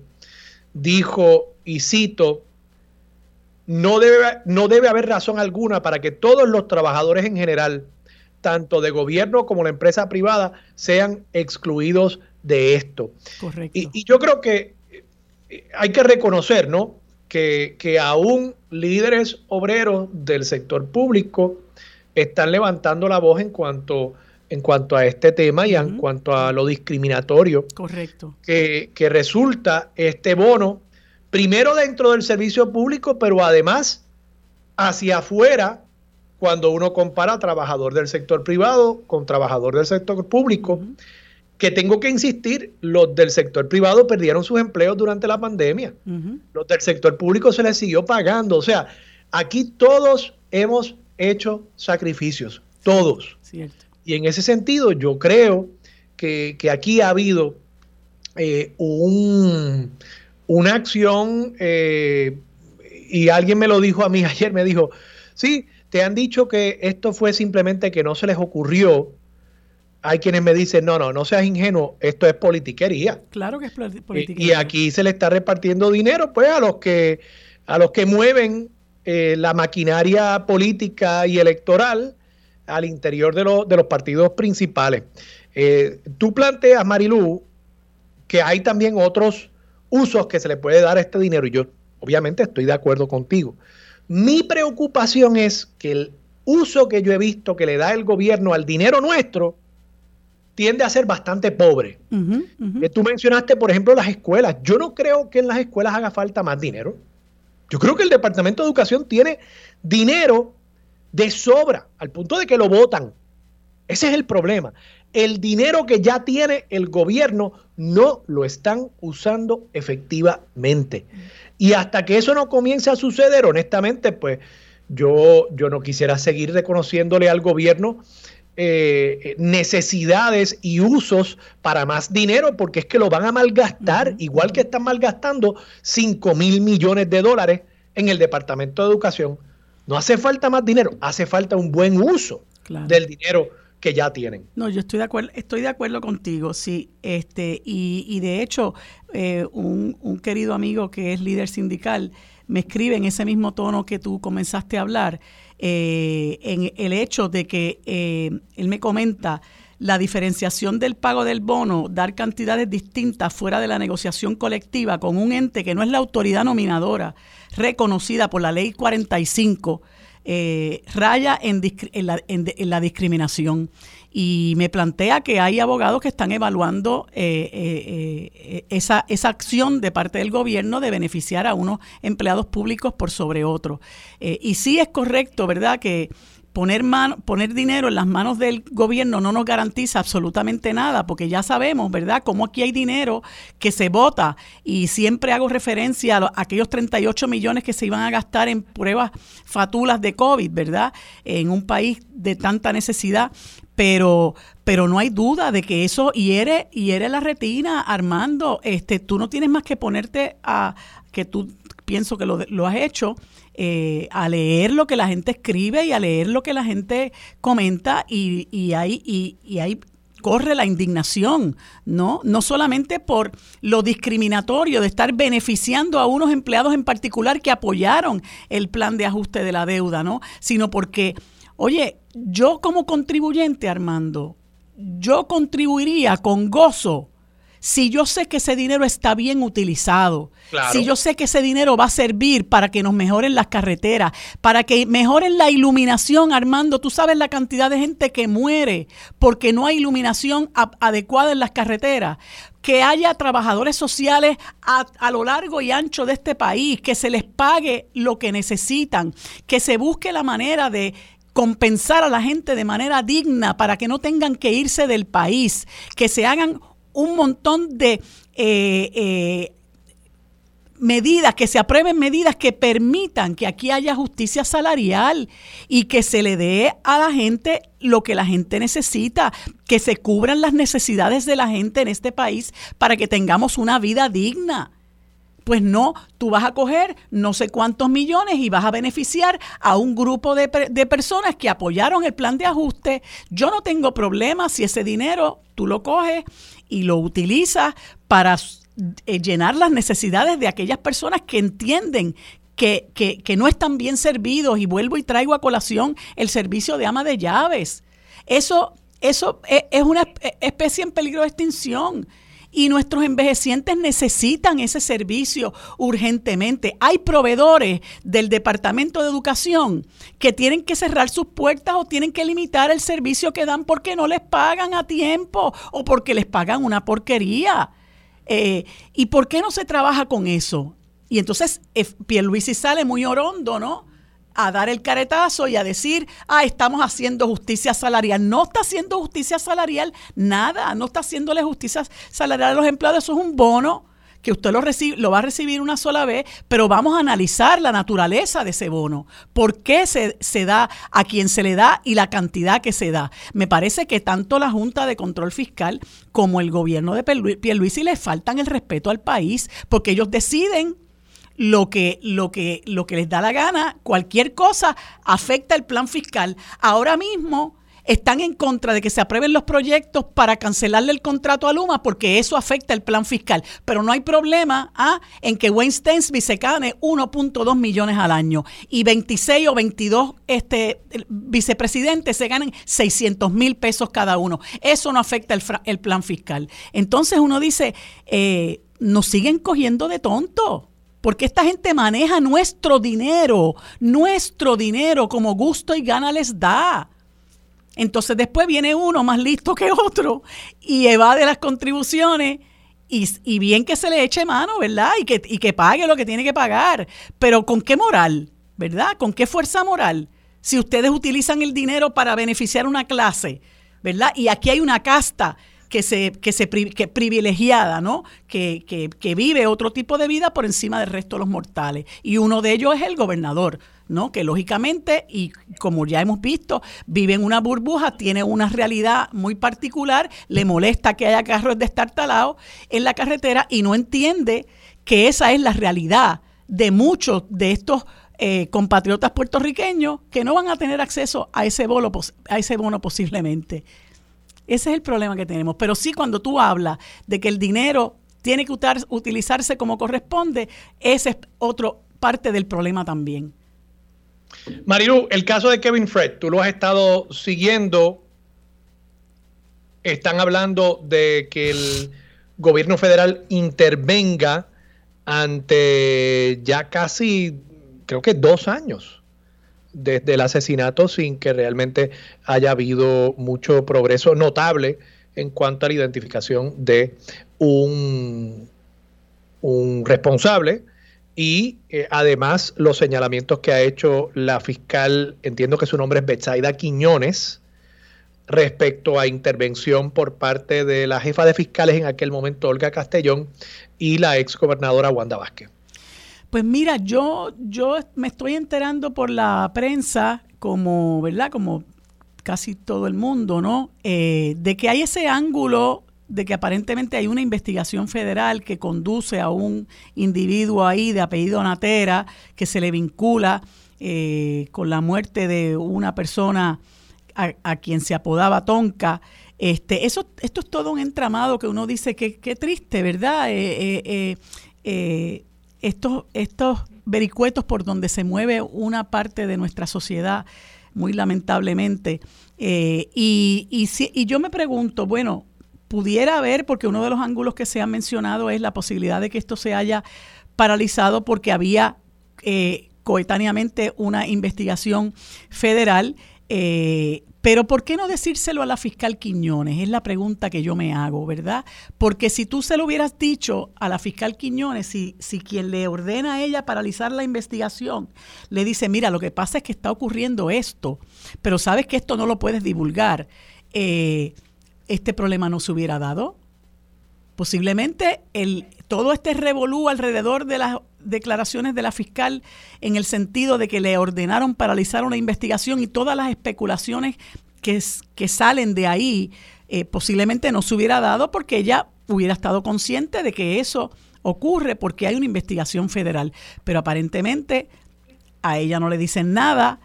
Speaker 2: dijo, y cito, no debe, no debe haber razón alguna para que todos los trabajadores en general, tanto de gobierno como la empresa privada, sean excluidos de esto. Correcto. Y, yo creo que eh, hay que reconocer, ¿no? Que, que aún líderes obreros del sector público están levantando la voz en cuanto, en cuanto a este tema y en cuanto a lo discriminatorio
Speaker 3: Correcto.
Speaker 2: Que, que resulta este bono primero dentro del servicio público, pero además hacia afuera cuando uno compara trabajador del sector privado con trabajador del sector público, que tengo que insistir, los del sector privado perdieron sus empleos durante la pandemia, los del sector público se les siguió pagando, o sea, aquí todos hemos hecho sacrificios, todos. Y en ese sentido yo creo que, aquí ha habido eh, un, una acción, eh, y alguien me lo dijo a mí ayer, me dijo, sí, te han dicho que esto fue simplemente que no se les ocurrió. Hay quienes me dicen, no, no, no seas ingenuo, esto es politiquería.
Speaker 3: Claro que es politiquería.
Speaker 2: Y, aquí se le está repartiendo dinero, pues, a los que, a los que mueven eh, la maquinaria política y electoral al interior de, de los partidos principales. Eh, tú planteas, Marilú, que hay también otros usos que se le puede dar a este dinero y yo obviamente estoy de acuerdo contigo. Mi preocupación es que el uso que yo he visto que le da el gobierno al dinero nuestro tiende a ser bastante pobre. Eh, tú mencionaste, por ejemplo, las escuelas. Yo no creo que en las escuelas haga falta más dinero. Yo creo que el Departamento de Educación tiene dinero de sobra, al punto de que lo votan. Ese es el problema el dinero que ya tiene el gobierno no lo están usando efectivamente. Y hasta que eso no comience a suceder, honestamente, pues yo, yo no quisiera seguir reconociéndole al gobierno eh, necesidades y usos para más dinero, porque es que lo van a malgastar, igual que están malgastando 5 mil millones de dólares en el Departamento de Educación. No hace falta más dinero, hace falta un buen uso del dinero que ya tienen.
Speaker 3: No, yo estoy de acuerdo, estoy de acuerdo contigo, sí. Este, y, y de hecho, eh, un, un, querido amigo que es líder sindical me escribe en ese mismo tono que tú comenzaste a hablar, eh, en el hecho de que eh, él me comenta la diferenciación del pago del bono, dar cantidades distintas fuera de la negociación colectiva con un ente que no es la autoridad nominadora reconocida por la ley 45 eh, raya en, la, discriminación. Y me plantea que hay abogados que están evaluando eh, eh, esa, esa acción de parte del gobierno de beneficiar a unos empleados públicos por sobre otros. y sí es correcto, ¿verdad?, que poner, poner dinero en las manos del gobierno no nos garantiza absolutamente nada, porque ya sabemos, ¿verdad?, cómo aquí hay dinero que se vota y siempre hago referencia a, aquellos 38 millones que se iban a gastar en pruebas fatulas de COVID, ¿verdad?, en un país de tanta necesidad, pero pero no hay duda de que eso hiere hiere la retina Armando este tú no tienes más que ponerte a que tú pienso que lo, lo has hecho eh, a leer lo que la gente escribe y a leer lo que la gente comenta y, y ahí, y, ahí corre la indignación, ¿no? No solamente por lo discriminatorio de estar beneficiando a unos empleados en particular que apoyaron el plan de ajuste de la deuda, ¿no? Sino porque, oye, yo como contribuyente, Armando, yo contribuiría con gozo si yo sé que ese dinero está bien utilizado, si yo sé que ese dinero va a servir para que nos mejoren las carreteras, para que mejoren la iluminación, Armando, tú sabes la cantidad de gente que muere porque no hay iluminación adecuada en las carreteras, que haya trabajadores sociales a, a, lo largo y ancho de este país, que se les pague lo que necesitan, que se busque la manera de compensar a la gente de manera digna para que no tengan que irse del país, que se hagan un montón de eh, eh, medidas, que se aprueben medidas que permitan que aquí haya justicia salarial y que se le dé a la gente lo que la gente necesita, que se cubran las necesidades de la gente en este país para que tengamos una vida digna. Pues no, tú vas a coger no sé cuántos millones y vas a beneficiar a un grupo de, de, personas que apoyaron el plan de ajuste. Yo no tengo problema si ese dinero tú lo coges y lo utilizas para eh, llenar las necesidades de aquellas personas que entienden que, que, no están bien servidos y vuelvo y traigo a colación el servicio de ama de llaves. Eso, eso e, es una especie en peligro de extinción y nuestros envejecientes necesitan ese servicio urgentemente. Hay proveedores del Departamento de Educación que tienen que cerrar sus puertas o tienen que limitar el servicio que dan porque no les pagan a tiempo o porque les pagan una porquería. Eh, ¿Y por qué no se trabaja con eso? Y entonces eh, Pierluisi sale muy orondo, ¿no? A dar el caretazo y a decir, ah, estamos haciendo justicia salarial. No está haciendo justicia salarial nada, no está haciéndole justicia salarial a los empleados, eso es un bono que usted lo, recibe, lo va a recibir una sola vez, pero vamos a analizar la naturaleza de ese bono, por qué se, se da a quien se le da y la cantidad que se da. Me parece que tanto la Junta de Control Fiscal como el gobierno de Pierluisi le faltan el respeto al país, porque ellos deciden lo que, lo que, lo que les da la gana, cualquier cosa afecta el plan fiscal. Ahora mismo están en contra de que se aprueben los proyectos para cancelarle el contrato a Luma porque eso afecta el plan fiscal. Pero no hay problema ¿ah? en que Wayne Stensby se gane 1.2 millones al año y 26 o 22 este, vicepresidentes se ganen 600 mil pesos cada uno. Eso no afecta el, el plan fiscal. Entonces uno dice, eh, nos siguen cogiendo de tonto porque esta gente maneja nuestro dinero, nuestro dinero como gusto y gana les da. Entonces después viene uno más listo que otro y evade las contribuciones y, bien que se le eche mano, ¿verdad? Y que, y que pague lo que tiene que pagar. Pero ¿con qué moral? ¿Verdad? ¿Con qué fuerza moral? Si ustedes utilizan el dinero para beneficiar una clase, ¿verdad? Y aquí hay una casta que se, que se que privilegiada, ¿no? Que, que, que, vive otro tipo de vida por encima del resto de los mortales. Y uno de ellos es el gobernador, ¿no? Que lógicamente, y como ya hemos visto, vive en una burbuja, tiene una realidad muy particular, le molesta que haya carros destartalados en la carretera y no entiende que esa es la realidad de muchos de estos eh, compatriotas puertorriqueños que no van a tener acceso a ese, bono, a ese bono posiblemente. Ese es el problema que tenemos. Pero sí, cuando tú hablas de que el dinero tiene que utilizarse como corresponde, esa es otra parte del problema también.
Speaker 2: Marilu, el caso de Kevin Fred, tú lo has estado siguiendo. Están hablando de que el gobierno federal intervenga ante ya casi, creo que dos años desde el asesinato sin que realmente haya habido mucho progreso notable en cuanto a la identificación de un, responsable y eh, además los señalamientos que ha hecho la fiscal, entiendo que su nombre es Betsaida Quiñones, respecto a intervención por parte de la jefa de fiscales en aquel momento, Olga Castellón, y la ex gobernadora Wanda Vázquez.
Speaker 3: Pues mira, yo, yo me estoy enterando por la prensa, como, ¿verdad? Como casi todo el mundo, ¿no? Eh, de que hay ese ángulo de que aparentemente hay una investigación federal que conduce a un individuo ahí de apellido Natera que se le vincula eh, con la muerte de una persona a, quien se apodaba Tonka. Este, eso, esto es todo un entramado que uno dice que, qué triste, ¿verdad? Eh, eh, estos, estos vericuetos por donde se mueve una parte de nuestra sociedad, muy lamentablemente. y, y, y yo me pregunto, bueno, pudiera haber, porque uno de los ángulos que se ha mencionado es la posibilidad de que esto se haya paralizado porque había eh, coetáneamente una investigación federal. Eh, pero ¿por qué no decírselo a la fiscal Quiñones? Es la pregunta que yo me hago, ¿verdad? Porque si tú se lo hubieras dicho a la fiscal Quiñones, si, si quien le ordena a ella paralizar la investigación le dice, mira, lo que pasa es que está ocurriendo esto, pero sabes que esto no lo puedes divulgar. Eh, este problema no se hubiera dado. Posiblemente el, todo este revolú alrededor de las declaraciones de la fiscal en el sentido de que le ordenaron paralizar una investigación y todas las especulaciones que, salen de ahí, eh, posiblemente no se hubiera dado porque ella hubiera estado consciente de que eso ocurre porque hay una investigación federal. Pero aparentemente a ella no le dicen nada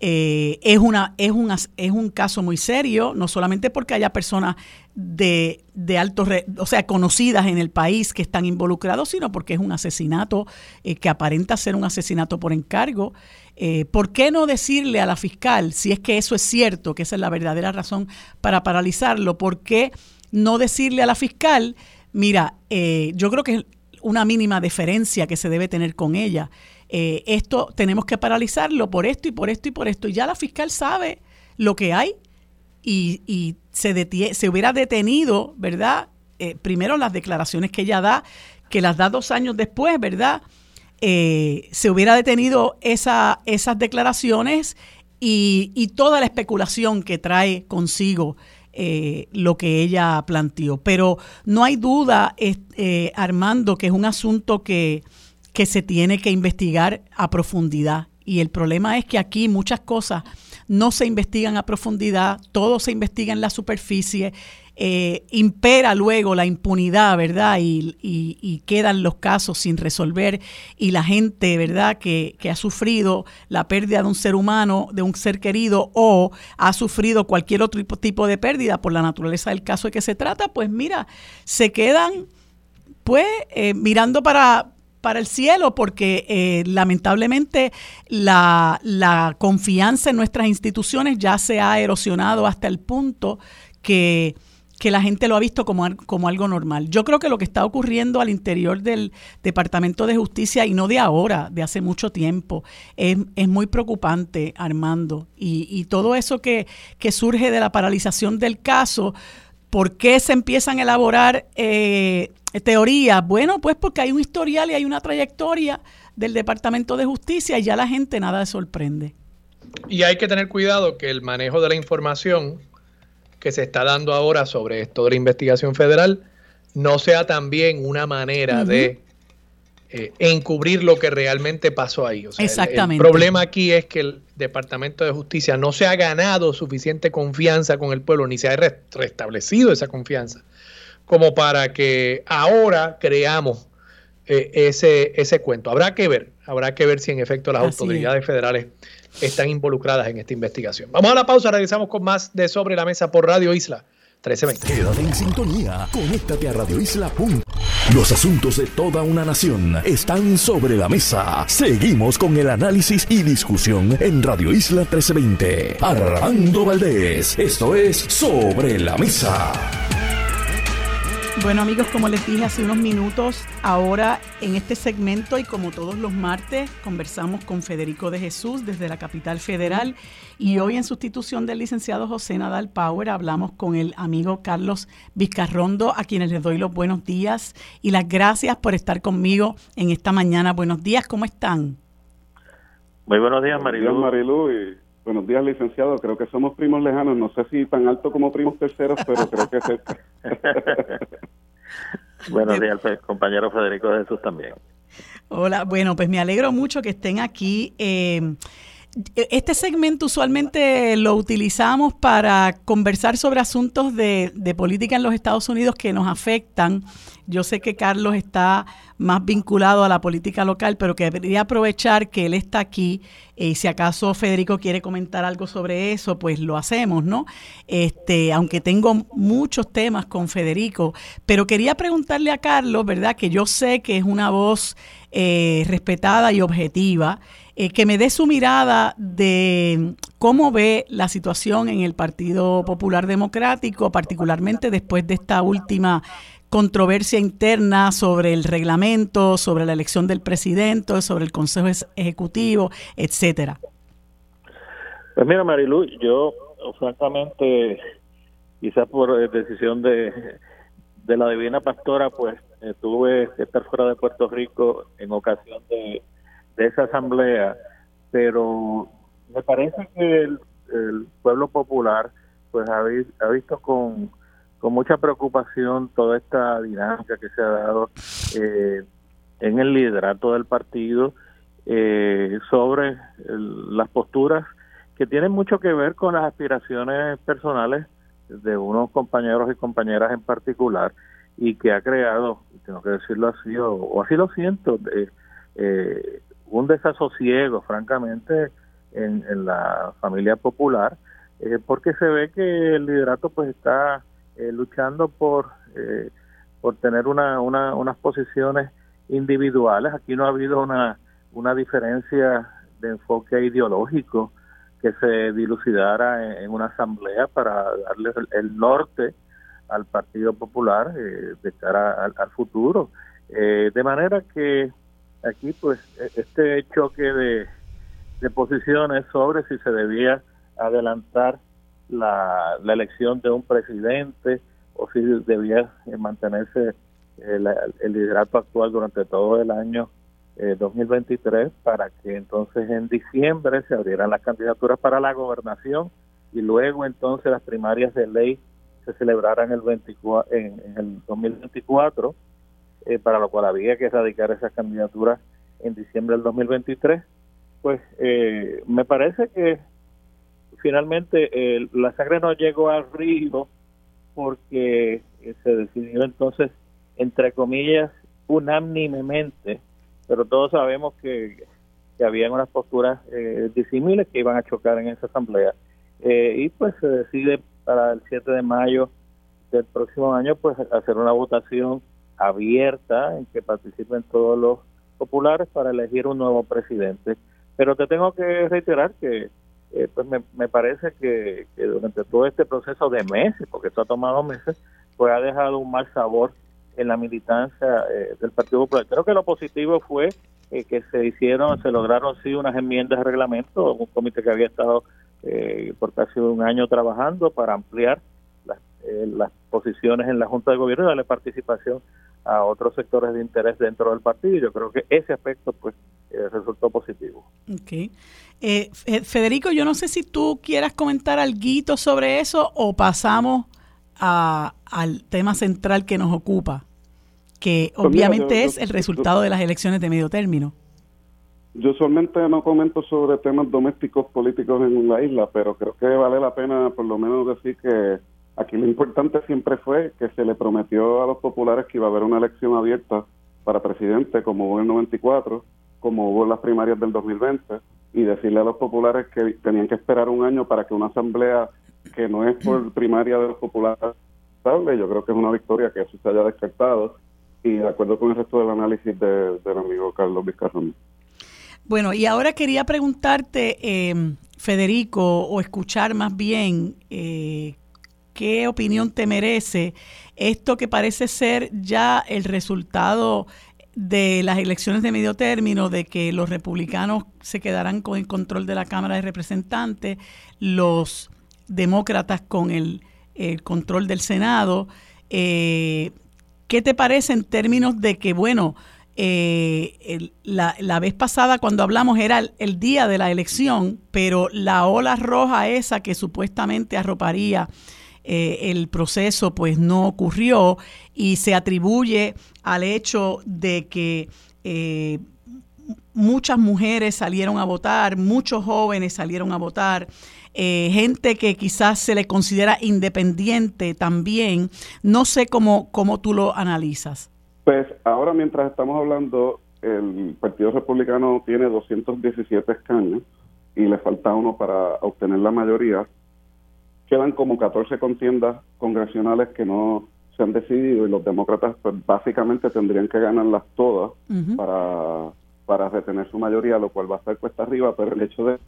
Speaker 3: eh, es, una, es, un, es un caso muy serio, no solamente porque haya personas de, de alto, o sea, conocidas en el país que están involucrados, sino porque es un asesinato eh, que aparenta ser un asesinato por encargo. Eh, ¿Por qué no decirle a la fiscal, si es que eso es cierto, que esa es la verdadera razón para paralizarlo, por qué no decirle a la fiscal, mira, yo creo que es una mínima deferencia que se debe tener con ella? Eh, esto tenemos que paralizarlo por esto y por esto y por esto. Y ya la fiscal sabe lo que hay y, se, se hubiera detenido, ¿verdad? Eh, primero las declaraciones que ella da, que las da dos años después, ¿verdad? Eh, se hubiera detenido esa, esas declaraciones y, toda la especulación que trae consigo lo que ella planteó. Pero no hay duda, Armando, que es un asunto que que se tiene que investigar a profundidad. Y el problema es que aquí muchas cosas no se investigan a profundidad, todo se investiga en la superficie, eh, impera luego la impunidad, ¿verdad? Y, quedan los casos sin resolver y la gente, ¿verdad? Que, que, ha sufrido la pérdida de un ser humano, de un ser querido o ha sufrido cualquier otro tipo de pérdida por la naturaleza del caso de que se trata, pues mira, se quedan pues eh, mirando para, para el cielo porque eh, lamentablemente la, confianza en nuestras instituciones ya se ha erosionado hasta el punto que, la gente lo ha visto como, como algo normal. Yo creo que lo que está ocurriendo al interior del Departamento de Justicia, y no de ahora, de hace mucho tiempo, es, muy preocupante, Armando. Y, y todo eso que, que surge de la paralización del caso, ¿Por qué se empiezan a elaborar eh, teorías? Bueno, pues porque hay un historial y hay una trayectoria del Departamento de Justicia y ya la gente nada le sorprende.
Speaker 2: Y hay que tener cuidado que el manejo de la información que se está dando ahora sobre esto de la investigación federal no sea también una manera de eh, encubrir lo que realmente pasó ahí.
Speaker 3: Exactamente.
Speaker 2: El, problema aquí es que el Departamento de Justicia no se ha ganado suficiente confianza con el pueblo, ni se ha restablecido esa confianza, como para que ahora creamos eh, ese, ese cuento. Habrá que ver, habrá que ver si en efecto las autoridades federales están involucradas en esta investigación. Vamos a la pausa, regresamos con más de Sobre la Mesa por Radio Isla 1320.
Speaker 1: Quédate en sintonía, conéctate a Radio Isla. Los asuntos de toda una nación están sobre la mesa. Seguimos con el análisis y discusión en Radio Isla 1320. Armando Valdés, esto es Sobre la Mesa.
Speaker 3: Bueno amigos, como les dije hace unos minutos, ahora en este segmento y como todos los martes conversamos con Federico de Jesús desde la capital federal y hoy en sustitución del licenciado José Nadal Power hablamos con el amigo Carlos Vizcarrondo a quienes les doy los buenos días y las gracias por estar conmigo en esta mañana. Buenos días, ¿cómo están?
Speaker 4: Muy buenos días Marilu.
Speaker 5: Buenos días Marilu y buenos días licenciado. Creo que somos primos lejanos, no sé si tan alto como primos terceros, pero creo que cerca.
Speaker 4: Buenos días, compañero Federico de Jesús también.
Speaker 3: Hola, bueno, pues me alegro mucho que estén aquí. Eh, este segmento usualmente lo utilizamos para conversar sobre asuntos de, política en los Estados Unidos que nos afectan. Yo sé que Carlos está más vinculado a la política local, pero quería aprovechar que él está aquí y si acaso Federico quiere comentar algo sobre eso, pues lo hacemos, ¿no? Este, aunque tengo muchos temas con Federico, pero quería preguntarle a Carlos, ¿verdad? Que yo sé que es una voz eh, respetada y objetiva, eh, que me dé su mirada de cómo ve la situación en el Partido Popular Democrático, particularmente después de esta última controversia interna sobre el reglamento, sobre la elección del presidente, sobre el Consejo Ejecutivo, etcétera?
Speaker 4: Pues mira, Marilu, yo francamente, quizás por eh, decisión de, de la Divina Pastora, pues eh, tuve que estar fuera de Puerto Rico en ocasión de, de esa asamblea, pero me parece que el, el pueblo popular pues ha, visto con con mucha preocupación toda esta dinámica que se ha dado eh, en el liderato del partido eh, sobre las posturas que tienen mucho que ver con las aspiraciones personales de unos compañeros y compañeras en particular y que ha creado, tengo que decirlo así, o, así lo siento, eh, un desasosiego, francamente, en, en la familia popular, porque se ve que el liderato pues está eh, luchando por, eh, por tener una, una, unas posiciones individuales. Aquí no ha habido una, una diferencia de enfoque ideológico que se dilucidara en, una asamblea para darle el, norte al Partido Popular eh, de cara al, futuro. de manera que aquí, pues, e, este choque de, posiciones sobre si se debía adelantar la, elección de un presidente o si debía eh, mantenerse el, el, liderato actual durante todo el año 2023 eh, para que entonces en diciembre se abrieran las candidaturas para la gobernación y luego entonces las primarias de ley se celebraran el 24, en, el 2024 eh, para lo cual había que erradicar esas candidaturas en diciembre del 2023 pues me parece que finalmente la sangre no llegó al río porque eh, se decidió entonces, entre comillas, unánimemente, pero todos sabemos que, que habían unas posturas eh, disímiles que iban a chocar en esa asamblea. Eh, y pues se decide para el 7 de mayo del próximo año pues hacer una votación abierta en que participen todos los populares para elegir un nuevo presidente. Pero te tengo que reiterar que eh, pues me, parece que, durante todo este proceso de meses, porque esto ha tomado meses, pues ha dejado un mal sabor en la militancia eh, del Partido Popular. Creo que lo positivo fue eh, que se hicieron, se lograron sí unas enmiendas de reglamento, un comité que había estado por casi un año trabajando para ampliar las, las posiciones en la Junta de Gobierno y darle participación a otros sectores de interés dentro del partido. Yo creo que ese aspecto pues resultó positivo.
Speaker 3: Okay. Eh, Federico, yo no sé si tú quieras comentar algo sobre eso o pasamos al tema central que nos ocupa, que pues obviamente es el resultado de las elecciones de medio término.
Speaker 5: Yo solamente no comento sobre temas domésticos políticos en la isla, pero creo que vale la pena por lo menos decir que aquí lo importante siempre fue que se le prometió a los populares que iba a haber una elección abierta para presidente, como hubo en el 94, como hubo en las primarias del 2020, y decirle a los populares que tenían que esperar un año para que una asamblea que no es por primaria de los populares estable, yo creo que es una victoria que eso se haya descartado y de acuerdo con el resto del análisis del amigo Carlos Vizcarrón.
Speaker 3: Bueno, y ahora quería preguntarte, eh, Federico, o escuchar más bien eh, qué opinión te merece esto que parece ser ya el resultado de las elecciones de medio término, de que los republicanos se quedarán con el control de la Cámara de Representantes, los demócratas con el, control del Senado. Eh, ¿Qué te parece en términos de que, bueno, eh, la, la, vez pasada cuando hablamos era el, día de la elección, pero la ola roja esa que supuestamente arroparía eh, el proceso pues no ocurrió y se atribuye al hecho de que eh, muchas mujeres salieron a votar, muchos jóvenes salieron a votar, eh, gente que quizás se le considera independiente también. No sé cómo, cómo tú lo analizas.
Speaker 5: Pues ahora mientras estamos hablando, el Partido Republicano tiene 217 escaños y le falta uno para obtener la mayoría quedan como 14 contiendas congresionales que no se han decidido y los demócratas pues, básicamente tendrían que ganarlas todas para, para retener su mayoría, lo cual va a estar cuesta arriba, pero el hecho de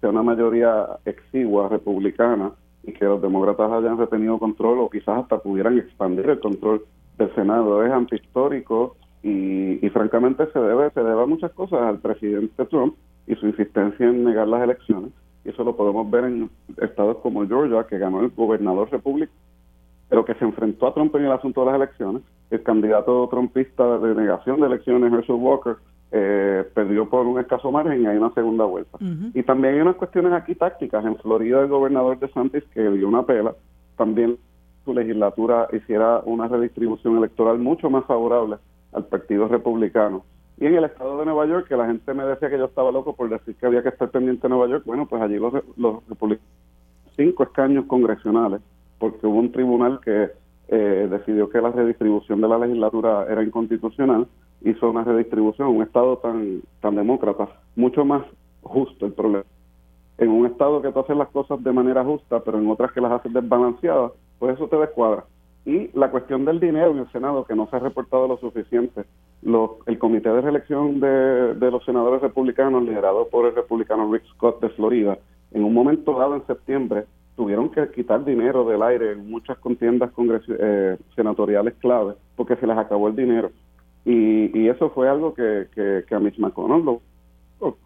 Speaker 5: que una mayoría exigua republicana y que los demócratas hayan retenido control o quizás hasta pudieran expandir el control del Senado es antihistórico y, y francamente se debe, se debe a muchas cosas al presidente Trump y su insistencia en negar las elecciones y eso lo podemos ver en estados como Georgia, que ganó el gobernador republicano, pero que se enfrentó a Trump en el asunto de las elecciones. El candidato trumpista de negación de elecciones, Herschel Walker, eh, perdió por un escaso margen y hay una segunda vuelta. Y también hay unas cuestiones aquí tácticas. En Florida, el gobernador de Santis, que dio una pela, también su legislatura hiciera una redistribución electoral mucho más favorable al Partido Republicano y en el estado de Nueva York, que la gente me decía que yo estaba loco por decir que había que estar pendiente de Nueva York, bueno, pues allí los, los republicanos, cinco escaños congresionales, porque hubo un tribunal que eh, decidió que la redistribución de la legislatura era inconstitucional, hizo una redistribución, un estado tan, tan demócrata, mucho más justo el problema. En un estado que tú haces las cosas de manera justa, pero en otras que las haces desbalanceadas, pues eso te descuadra. Y la cuestión del dinero en el Senado, que no se ha reportado lo suficiente. El comité de reelección de, los senadores republicanos, liderado por el republicano Rick Scott de Florida, en un momento dado en septiembre, tuvieron que quitar dinero del aire en muchas contiendas eh, senatoriales claves porque se les acabó el dinero. Y, eso fue algo que, que, a Mitch McConnell lo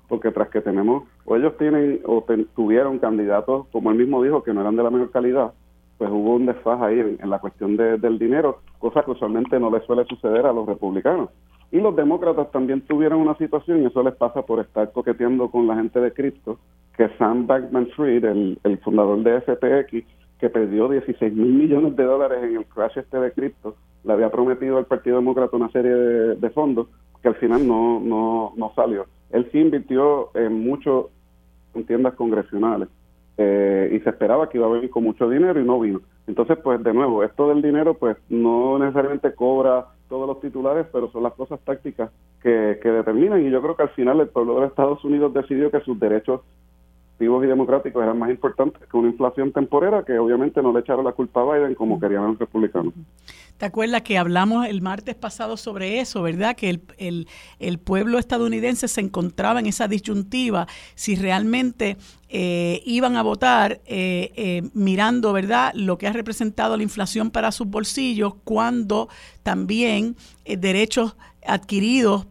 Speaker 5: porque tras que tenemos, o ellos tienen o tuvieron candidatos, como él mismo dijo, que no eran de la mejor calidad, pues hubo un desfaz ahí en, la cuestión del dinero, cosa que usualmente no le suele suceder a los republicanos. Y los demócratas también tuvieron una situación, y eso les pasa por estar coqueteando con la gente de cripto, que Sam Bankman-Fried, el, fundador de FTX, que perdió 16 mil millones de dólares en el crash este de cripto, le había prometido al Partido Demócrata una serie de, fondos que al final no, no, no salió. Él sí invirtió en muchos en tiendas congresionales eh, y se esperaba que iba a venir con mucho dinero y no vino. Entonces, pues de nuevo, esto del dinero pues no necesariamente cobra todos los titulares, pero son las cosas tácticas que, que determinan. Y yo creo que al final el pueblo de Estados Unidos decidió que sus derechos y democráticos eran más importantes que una inflación temporera que obviamente no le echaron la culpa a Biden como querían los republicanos.
Speaker 3: ¿Te acuerdas que hablamos el martes pasado sobre eso, verdad? Que el, el, pueblo estadounidense se encontraba en esa disyuntiva si realmente eh, iban a votar eh, eh, mirando, ¿verdad?, lo que ha representado la inflación para sus bolsillos, cuando también derechos adquiridos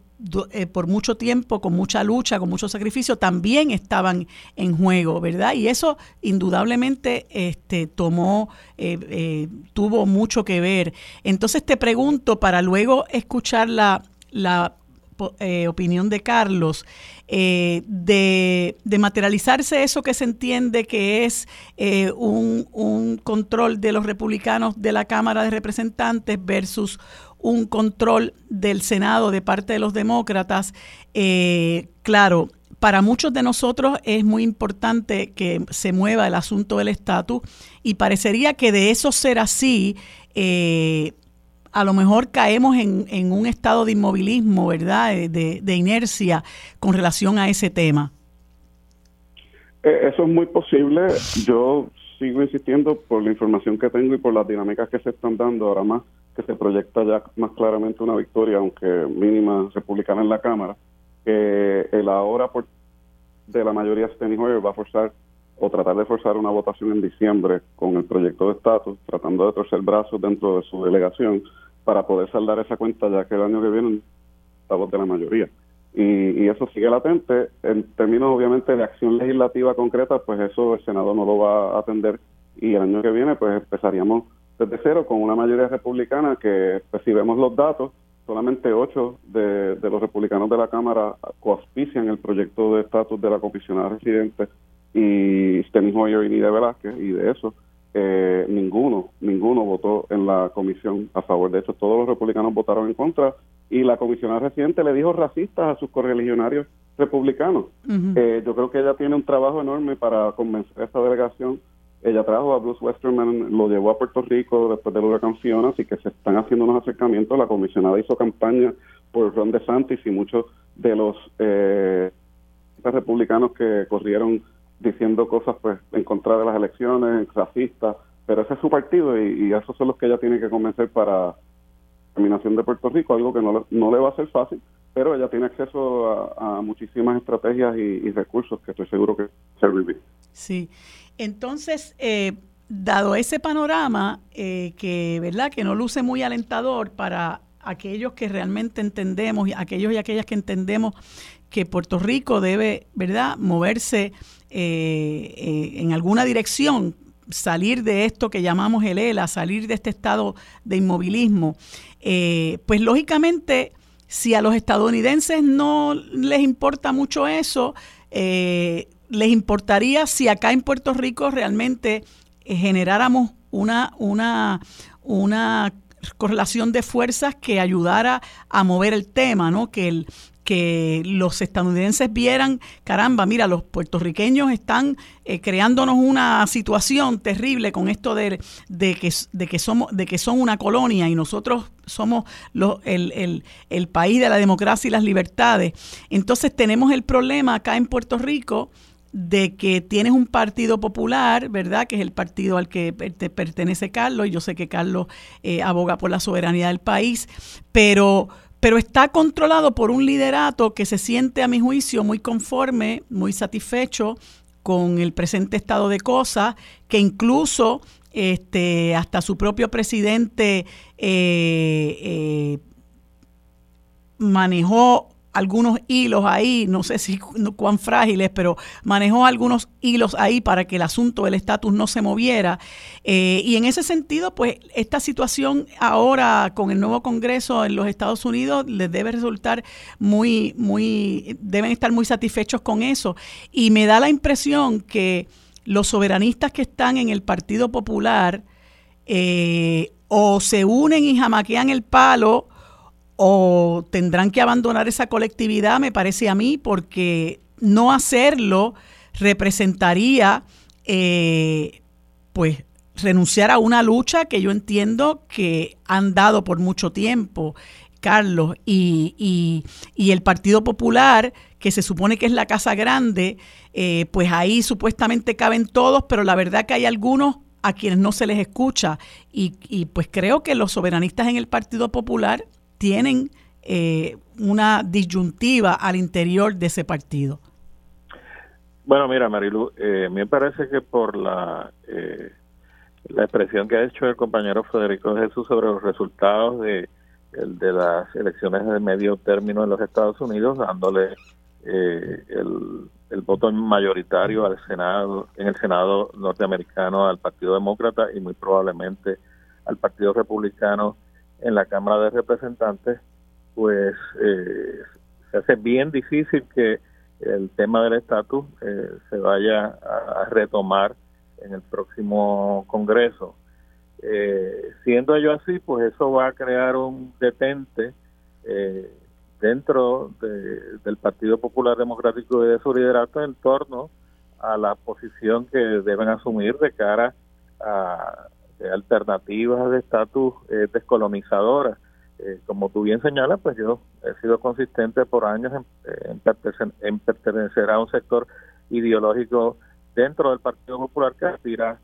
Speaker 3: eh, por mucho tiempo, con mucha lucha, con mucho sacrificio, también estaban en juego, ¿verdad? Y eso indudablemente este, tomó, eh, eh, tuvo mucho que ver. Entonces te pregunto, para luego escuchar la, la opinión de Carlos, de, de, materializarse eso que se entiende que es un, un, control de los republicanos de la Cámara de Representantes versus un control del Senado de parte de los demócratas. Eh, claro, para muchos de nosotros es muy importante que se mueva el asunto del estatus y parecería que de eso ser así, eh, a lo mejor caemos en, un estado de inmovilismo, ¿verdad? De, de, inercia con relación a ese tema.
Speaker 5: Eh, eso es muy posible. Yo sigo insistiendo por la información que tengo y por las dinámicas que se están dando ahora más que se proyecta ya más claramente una victoria, aunque mínima republicana en la Cámara, que el ahora por, de la mayoría Hoyer va a forzar o tratar de forzar una votación en diciembre con el proyecto de estatus, tratando de torcer brazos dentro de su delegación para poder saldar esa cuenta ya que el año que viene la voz de la mayoría. Y, y, eso sigue latente. En términos, obviamente, de acción legislativa concreta, pues eso el Senado no lo va a atender y el año que viene, pues empezaríamos desde cero con una mayoría republicana que, pues, los datos, solamente ocho de, de los republicanos de la Cámara coauspician el proyecto de estatus de la comisionada residente y Steny Hoyer y Nida Velázquez, y de eso eh, ninguno, ninguno votó en la comisión a favor. De hecho, todos los republicanos votaron en contra y la comisionada residente le dijo racistas a sus correligionarios republicanos. Eh, yo creo que ella tiene un trabajo enorme para convencer a esta delegación. Ella trajo a Bruce Westerman, lo llevó a Puerto Rico después del huracán Fiona, así que se están haciendo unos acercamientos. La comisionada hizo campaña por Ron DeSantis y muchos de los eh, republicanos que corrieron diciendo cosas pues en contra de las elecciones, racistas, pero ese es su partido y, esos son los que ella tiene que convencer para terminación de Puerto Rico, algo que no, no le va a ser fácil, pero ella tiene acceso a, muchísimas estrategias y, recursos que estoy seguro que servir.
Speaker 3: Sí, entonces, eh, dado ese panorama eh, que, ¿verdad?, que no luce muy alentador para aquellos que realmente entendemos, aquellos y aquellas que entendemos que Puerto Rico debe, ¿verdad?, moverse eh, eh, en alguna dirección, salir de esto que llamamos el ELA, salir de este estado de inmovilismo, eh, pues lógicamente, si a los estadounidenses no les importa mucho eso, les importaría si acá en Puerto Rico realmente generáramos una, una, una correlación de fuerzas que ayudara a mover el tema, ¿no? Que el, que los estadounidenses vieran, caramba, mira, los puertorriqueños están eh, creándonos una situación terrible con esto de, de, que, de, que somos, de que son una colonia y nosotros somos el, el, el país de la democracia y las libertades. Entonces tenemos el problema acá en Puerto Rico de que tienes un partido popular, ¿verdad? Que es el partido al que pertenece Carlos, y yo sé que Carlos eh, aboga por la soberanía del país, pero pero está controlado por un liderato que se siente, a mi juicio, muy conforme, muy satisfecho con el presente estado de cosas, que incluso este, hasta su propio presidente eh, eh, manejó algunos hilos ahí, no sé si cuán frágiles, pero manejó algunos hilos ahí para que el asunto del estatus no se moviera. Eh, y en ese sentido, pues esta situación ahora con el nuevo Congreso en los Estados Unidos les debe resultar muy, muy, deben estar muy satisfechos con eso. Y me da la impresión que los soberanistas que están en el Partido Popular eh, o se unen y jamaquean el palo, o tendrán que abandonar esa colectividad, me parece a mí, porque no hacerlo representaría, eh, pues, renunciar a una lucha que yo entiendo que han dado por mucho tiempo, Carlos, y, y, el Partido Popular, que se supone que es la Casa Grande, eh, pues ahí supuestamente caben todos, pero la verdad que hay algunos a quienes no se les escucha. Y, y pues creo que los soberanistas en el Partido Popular tienen eh, una disyuntiva al interior de ese partido?
Speaker 4: Bueno, mira, Marilu, eh, me parece que por la, eh, la expresión que ha hecho el compañero Federico Jesús sobre los resultados de, de las elecciones de medio término en los Estados Unidos, dándole eh, el, el voto mayoritario al Senado, en el Senado norteamericano al Partido Demócrata y muy probablemente al Partido Republicano en la Cámara de Representantes, pues eh, se hace bien difícil que el tema del estatus eh, se vaya a, retomar en el próximo Congreso. Eh, siendo ello así, pues eso va a crear un detente dentro del Partido Popular Democrático y de su liderato en torno a la posición que deben asumir de cara a alternativas de estatus descolonizadoras. como tú bien señalas, pues yo he sido consistente por años en, en, pertenecer a un sector ideológico dentro del Partido Popular que aspira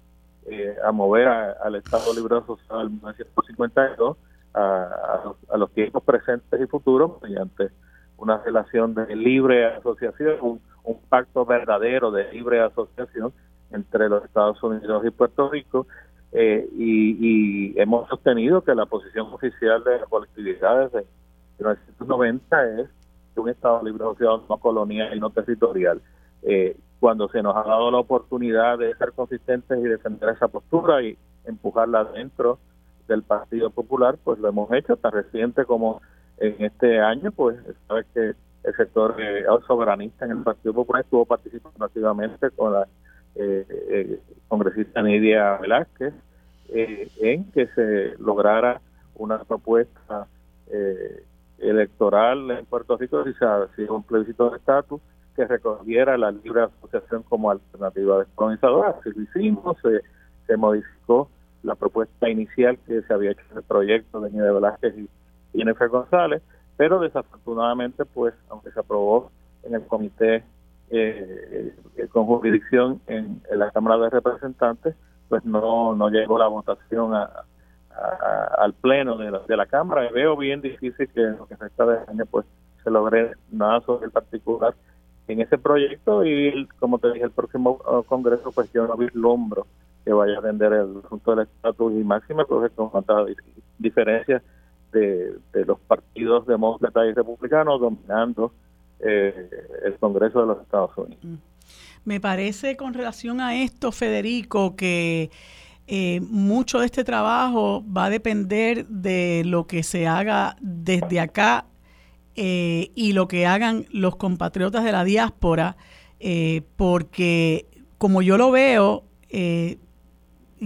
Speaker 4: a mover al Estado Libre Asociado del 1952 a, a, los tiempos presentes y futuros mediante una relación de libre asociación, un, pacto verdadero de libre asociación entre los Estados Unidos y Puerto Rico. Eh, y, hemos sostenido que la posición oficial de las colectividades de 1990 es que un Estado libre asociado no colonial y no territorial. Eh, cuando se nos ha dado la oportunidad de ser consistentes y defender esa postura y empujarla dentro del Partido Popular, pues lo hemos hecho tan reciente como en este año, pues sabes que el sector eh, soberanista en el Partido Popular estuvo participando activamente con la eh, eh, congresista Nidia Velázquez en que se lograra una propuesta electoral en Puerto Rico si se hacía un plebiscito de estatus que recogiera la libre asociación como alternativa descolonizadora. Así lo hicimos, se, se modificó la propuesta inicial que se había hecho en el proyecto de Nidia Velázquez y Jennifer González, pero desafortunadamente, pues, aunque se aprobó en el comité eh, eh, con jurisdicción en, la Cámara de Representantes, pues no, no llegó la votación al pleno de la, de la Cámara. Veo bien difícil que lo que resta de año, pues, se logre nada sobre el particular en ese proyecto y, como te dije, el próximo uh, Congreso, pues yo no vislumbro que vaya a atender el asunto del estatus y máxima, pues con tantas diferencias de, los partidos demócratas y republicanos dominando eh, el Congreso de los Estados Unidos. Mm.
Speaker 3: Me parece con relación a esto, Federico, que eh, mucho de este trabajo va a depender de lo que se haga desde acá eh, y lo que hagan los compatriotas de la diáspora, porque como yo lo veo,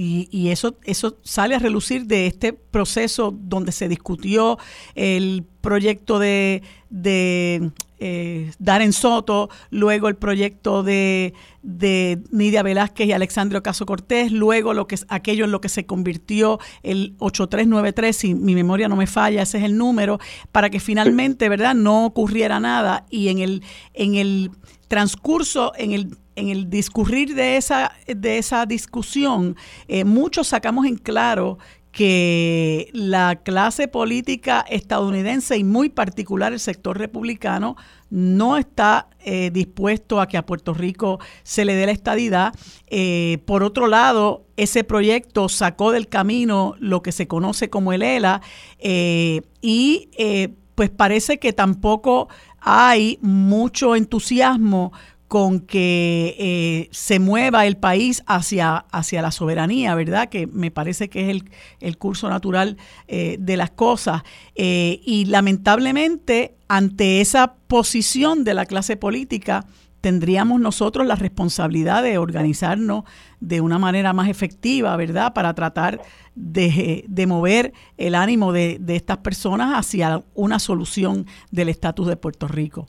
Speaker 3: y, eso, eso sale a relucir de este proceso donde se discutió el proyecto de, de eh, Darren Soto, luego el proyecto de, de Nidia Velázquez y Alexandro Caso Cortés, luego lo que aquello en lo que se convirtió el 8393, si mi memoria no me falla, ese es el número, para que finalmente, ¿verdad?, no ocurriera nada y en el, en el transcurso, en el en el discurrir de esa, de esa discusión, eh, muchos sacamos en claro que la clase política estadounidense y muy particular el sector republicano no está eh, dispuesto a que a Puerto Rico se le dé la estadidad. Eh, por otro lado, ese proyecto sacó del camino lo que se conoce como el ELA y pues parece que tampoco hay mucho entusiasmo con que eh, se mueva el país hacia, hacia la soberanía, ¿verdad? Que me parece que es el, curso natural eh, de las cosas. Eh, y lamentablemente, ante esa posición de la clase política, tendríamos nosotros la responsabilidad de organizarnos de una manera más efectiva, ¿verdad? Para tratar de, de mover el ánimo de, de estas personas hacia una solución del estatus de Puerto Rico.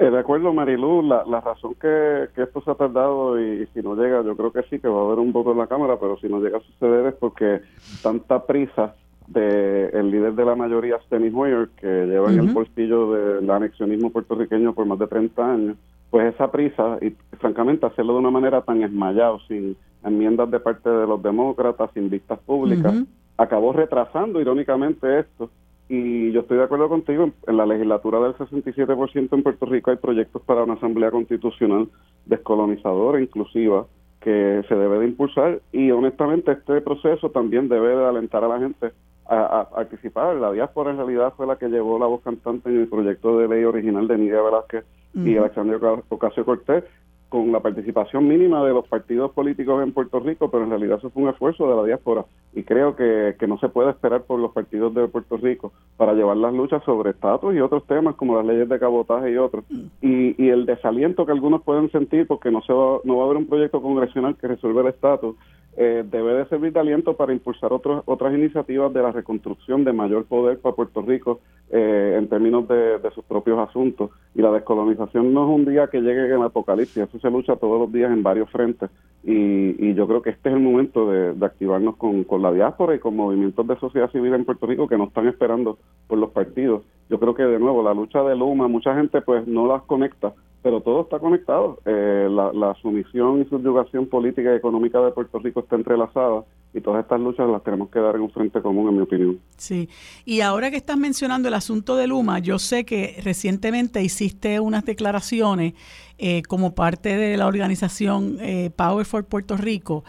Speaker 5: Eh, de acuerdo, Marilu, la, la razón que, esto se ha tardado y, si no llega, yo creo que sí, que va a haber un voto en la Cámara, pero si no llega a suceder es porque tanta prisa del el líder de la mayoría, Steny Hoyer, que lleva en el bolsillo del anexionismo puertorriqueño por más de 30 años, pues esa prisa, y francamente hacerlo de una manera tan esmayada, sin enmiendas de parte de los demócratas, sin vistas públicas, acabó retrasando irónicamente esto y yo estoy de acuerdo contigo, en la legislatura del 67% en Puerto Rico hay proyectos para una asamblea constitucional descolonizadora, inclusiva, que se debe de impulsar y honestamente este proceso también debe de alentar a la gente a, participar. La diáspora en realidad fue la que llevó la voz cantante en el proyecto de ley original de Nidia Velázquez y Alexandria Ocasio Cortés con la participación mínima de los partidos políticos en Puerto Rico, pero en realidad eso fue un esfuerzo de la diáspora y creo que, que no se puede esperar por los partidos de Puerto Rico para llevar las luchas sobre estatus y otros temas como las leyes de cabotaje y otros. Mm. Y, y el desaliento que algunos pueden sentir porque no, se va, no va a haber un proyecto congresional que resuelva el estatus eh, debe de servir de aliento para impulsar otros, otras iniciativas de la reconstrucción de mayor poder para Puerto Rico eh, en términos de, sus propios asuntos. Y la descolonización no es un día que llegue en el apocalipsis, eso se lucha todos los días en varios frentes y, yo creo que este es el momento de, activarnos con, con, la diáspora y con movimientos de sociedad civil en Puerto Rico que no están esperando por los partidos. Yo creo que de nuevo la lucha de Luma, mucha gente pues no las conecta pero todo está conectado. Eh, la, sumisión y subyugación política y económica de Puerto Rico está entrelazada y todas estas luchas las tenemos que dar en un frente común, en mi opinión.
Speaker 3: Sí, y ahora que estás mencionando el asunto de Luma, yo sé que recientemente hiciste unas declaraciones eh, como parte de la organización eh, Power for Puerto Rico,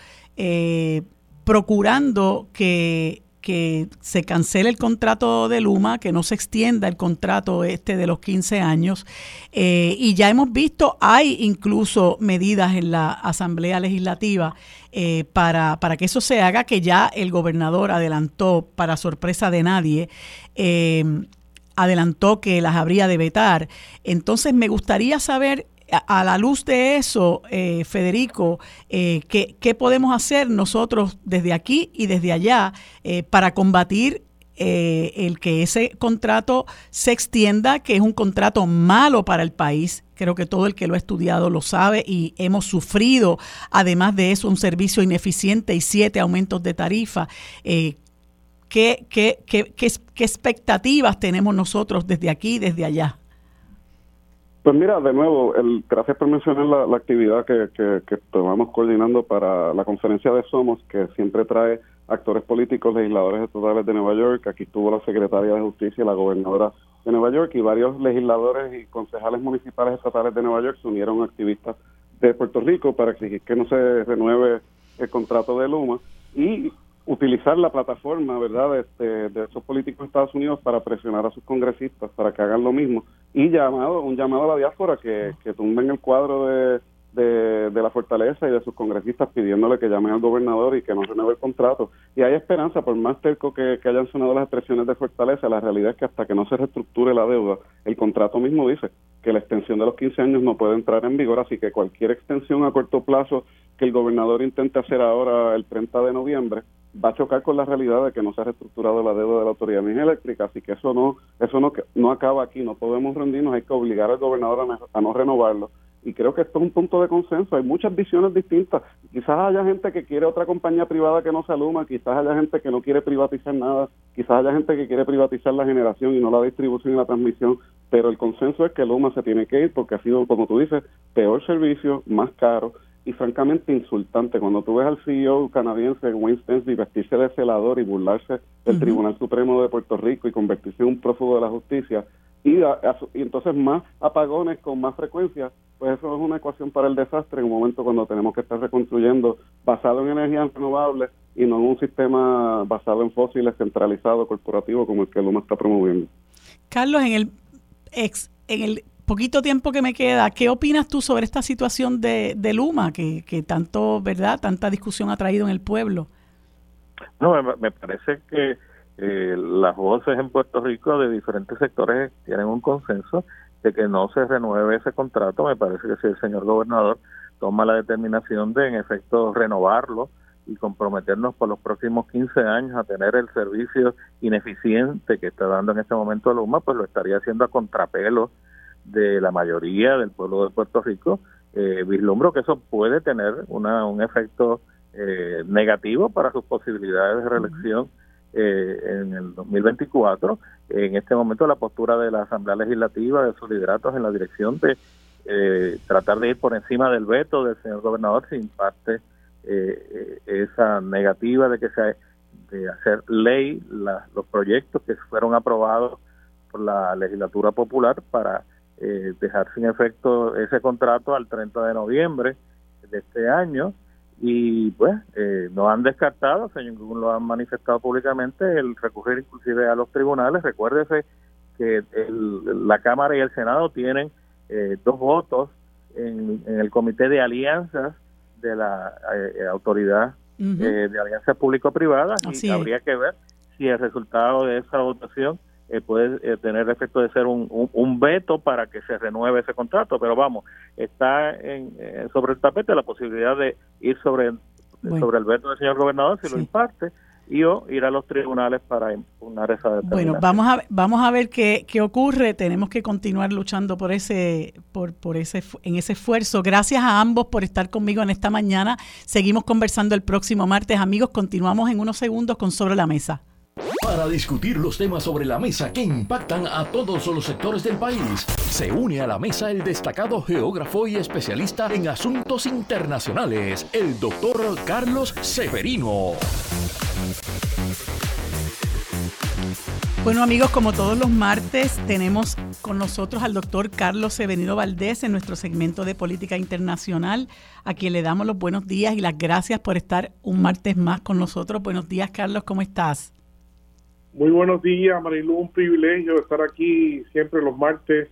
Speaker 3: procurando que que se cancele el contrato de Luma, que no se extienda el contrato este de los 15 años. Eh, y ya hemos visto, hay incluso medidas en la Asamblea Legislativa eh, para, para que eso se haga, que ya el gobernador adelantó, para sorpresa de nadie, eh, adelantó que las habría de vetar. Entonces me gustaría saber a la luz de eso, eh, Federico, eh, ¿qué, podemos hacer nosotros desde aquí y desde allá eh, para combatir el que ese contrato se extienda, que es un contrato malo para el país? Creo que todo el que lo ha estudiado lo sabe y hemos sufrido, además de eso, un servicio ineficiente y siete aumentos de tarifa. ¿qué, qué, qué, qué expectativas tenemos nosotros desde aquí y desde allá?
Speaker 5: Pues mira, de nuevo, el, gracias por mencionar la, actividad que, que, que, estamos coordinando para la conferencia de Somos, que siempre trae actores políticos, legisladores estatales de Nueva York. Aquí estuvo la secretaria de Justicia la gobernadora de Nueva York y varios legisladores y concejales municipales estatales de Nueva York se unieron a activistas de Puerto Rico para exigir que no se renueve el contrato de Luma. Y utilizar la plataforma, ¿verdad?, este, de, esos políticos de Estados Unidos para presionar a sus congresistas para que hagan lo mismo y llamado un llamado a la diáspora que, que tumben el cuadro de, de, la fortaleza y de sus congresistas pidiéndole que llamen al gobernador y que no renueve el contrato. Y hay esperanza, por más terco que, que hayan sonado las expresiones de fortaleza, la realidad es que hasta que no se reestructure la deuda, el contrato mismo dice que la extensión de los 15 años no puede entrar en vigor, así que cualquier extensión a corto plazo que el gobernador intente hacer ahora el 30 de noviembre, va a chocar con la realidad de que no se ha reestructurado la deuda de la Autoridad de Eléctrica, así que eso no eso no, no acaba aquí, no podemos rendirnos, hay que obligar al gobernador a, no renovarlo. Y creo que esto es un punto de consenso. Hay muchas visiones distintas. Quizás haya gente que quiere otra compañía privada que no se aluma, quizás haya gente que no quiere privatizar nada, quizás haya gente que quiere privatizar la generación y no la distribución y la transmisión, pero el consenso es que Luma se tiene que ir porque ha sido, como tú dices, peor servicio, más caro y francamente insultante. Cuando tú ves al CEO canadiense Wayne Stensby vestirse de celador y burlarse del Tribunal Supremo de Puerto Rico y convertirse en un prófugo de la justicia, y, y, entonces más apagones con más frecuencia, pues eso es una ecuación para el desastre en un momento cuando tenemos que estar reconstruyendo basado en energías renovables y no en un sistema basado en fósiles centralizado corporativo como el que Luma está promoviendo.
Speaker 3: Carlos, en el ex, en el poquito tiempo que me queda, ¿qué opinas tú sobre esta situación de, Luma que, que, tanto, verdad, tanta discusión ha traído en el pueblo?
Speaker 4: No, me, parece que eh, las voces en Puerto Rico de diferentes sectores tienen un consenso de que no se renueve ese contrato. Me parece que si el señor gobernador toma la determinación de, en efecto, renovarlo y comprometernos por los próximos 15 años a tener el servicio ineficiente que está dando en este momento Luma, pues lo estaría haciendo a contrapelo de la mayoría del pueblo de Puerto Rico, eh, vislumbro que eso puede tener una, un efecto eh, negativo para sus posibilidades de reelección eh, en el 2024. En este momento la postura de la Asamblea Legislativa, de sus lideratos en la dirección de eh, tratar de ir por encima del veto del señor gobernador sin parte esa negativa de que se de hacer ley los proyectos que fueron aprobados por la legislatura popular para eh, dejar sin efecto ese contrato al 30 de noviembre de este año. Y pues eh, no han descartado, según lo han manifestado públicamente, el recurrir inclusive a los tribunales. Recuérdese que la Cámara y el Senado tienen eh, dos votos en, el Comité de Alianzas de la eh, Autoridad de Alianzas Público-Privadas y habría que ver si el resultado de esa votación eh, puede eh, tener efecto de ser un, un, veto para que se renueve ese contrato, pero vamos, está en, eh, sobre el tapete la posibilidad de ir sobre, sobre el veto del señor gobernador si lo imparte y o ir a los tribunales para impugnar esa determinación.
Speaker 3: Bueno, vamos a vamos a ver qué, qué ocurre. Tenemos que continuar luchando por ese por por ese en ese esfuerzo. Gracias a ambos por estar conmigo en esta mañana. Seguimos conversando el próximo martes, amigos. Continuamos en unos segundos con sobre la mesa.
Speaker 1: Para discutir los temas sobre la mesa que impactan a todos los sectores del país, se une a la mesa el destacado geógrafo y especialista en asuntos internacionales, el doctor Carlos Severino.
Speaker 3: Bueno amigos, como todos los martes, tenemos con nosotros al doctor Carlos Severino Valdés en nuestro segmento de política internacional, a quien le damos los buenos días y las gracias por estar un martes más con nosotros. Buenos días Carlos, ¿cómo estás?
Speaker 6: Muy buenos días, Marilu. Un privilegio estar aquí siempre los martes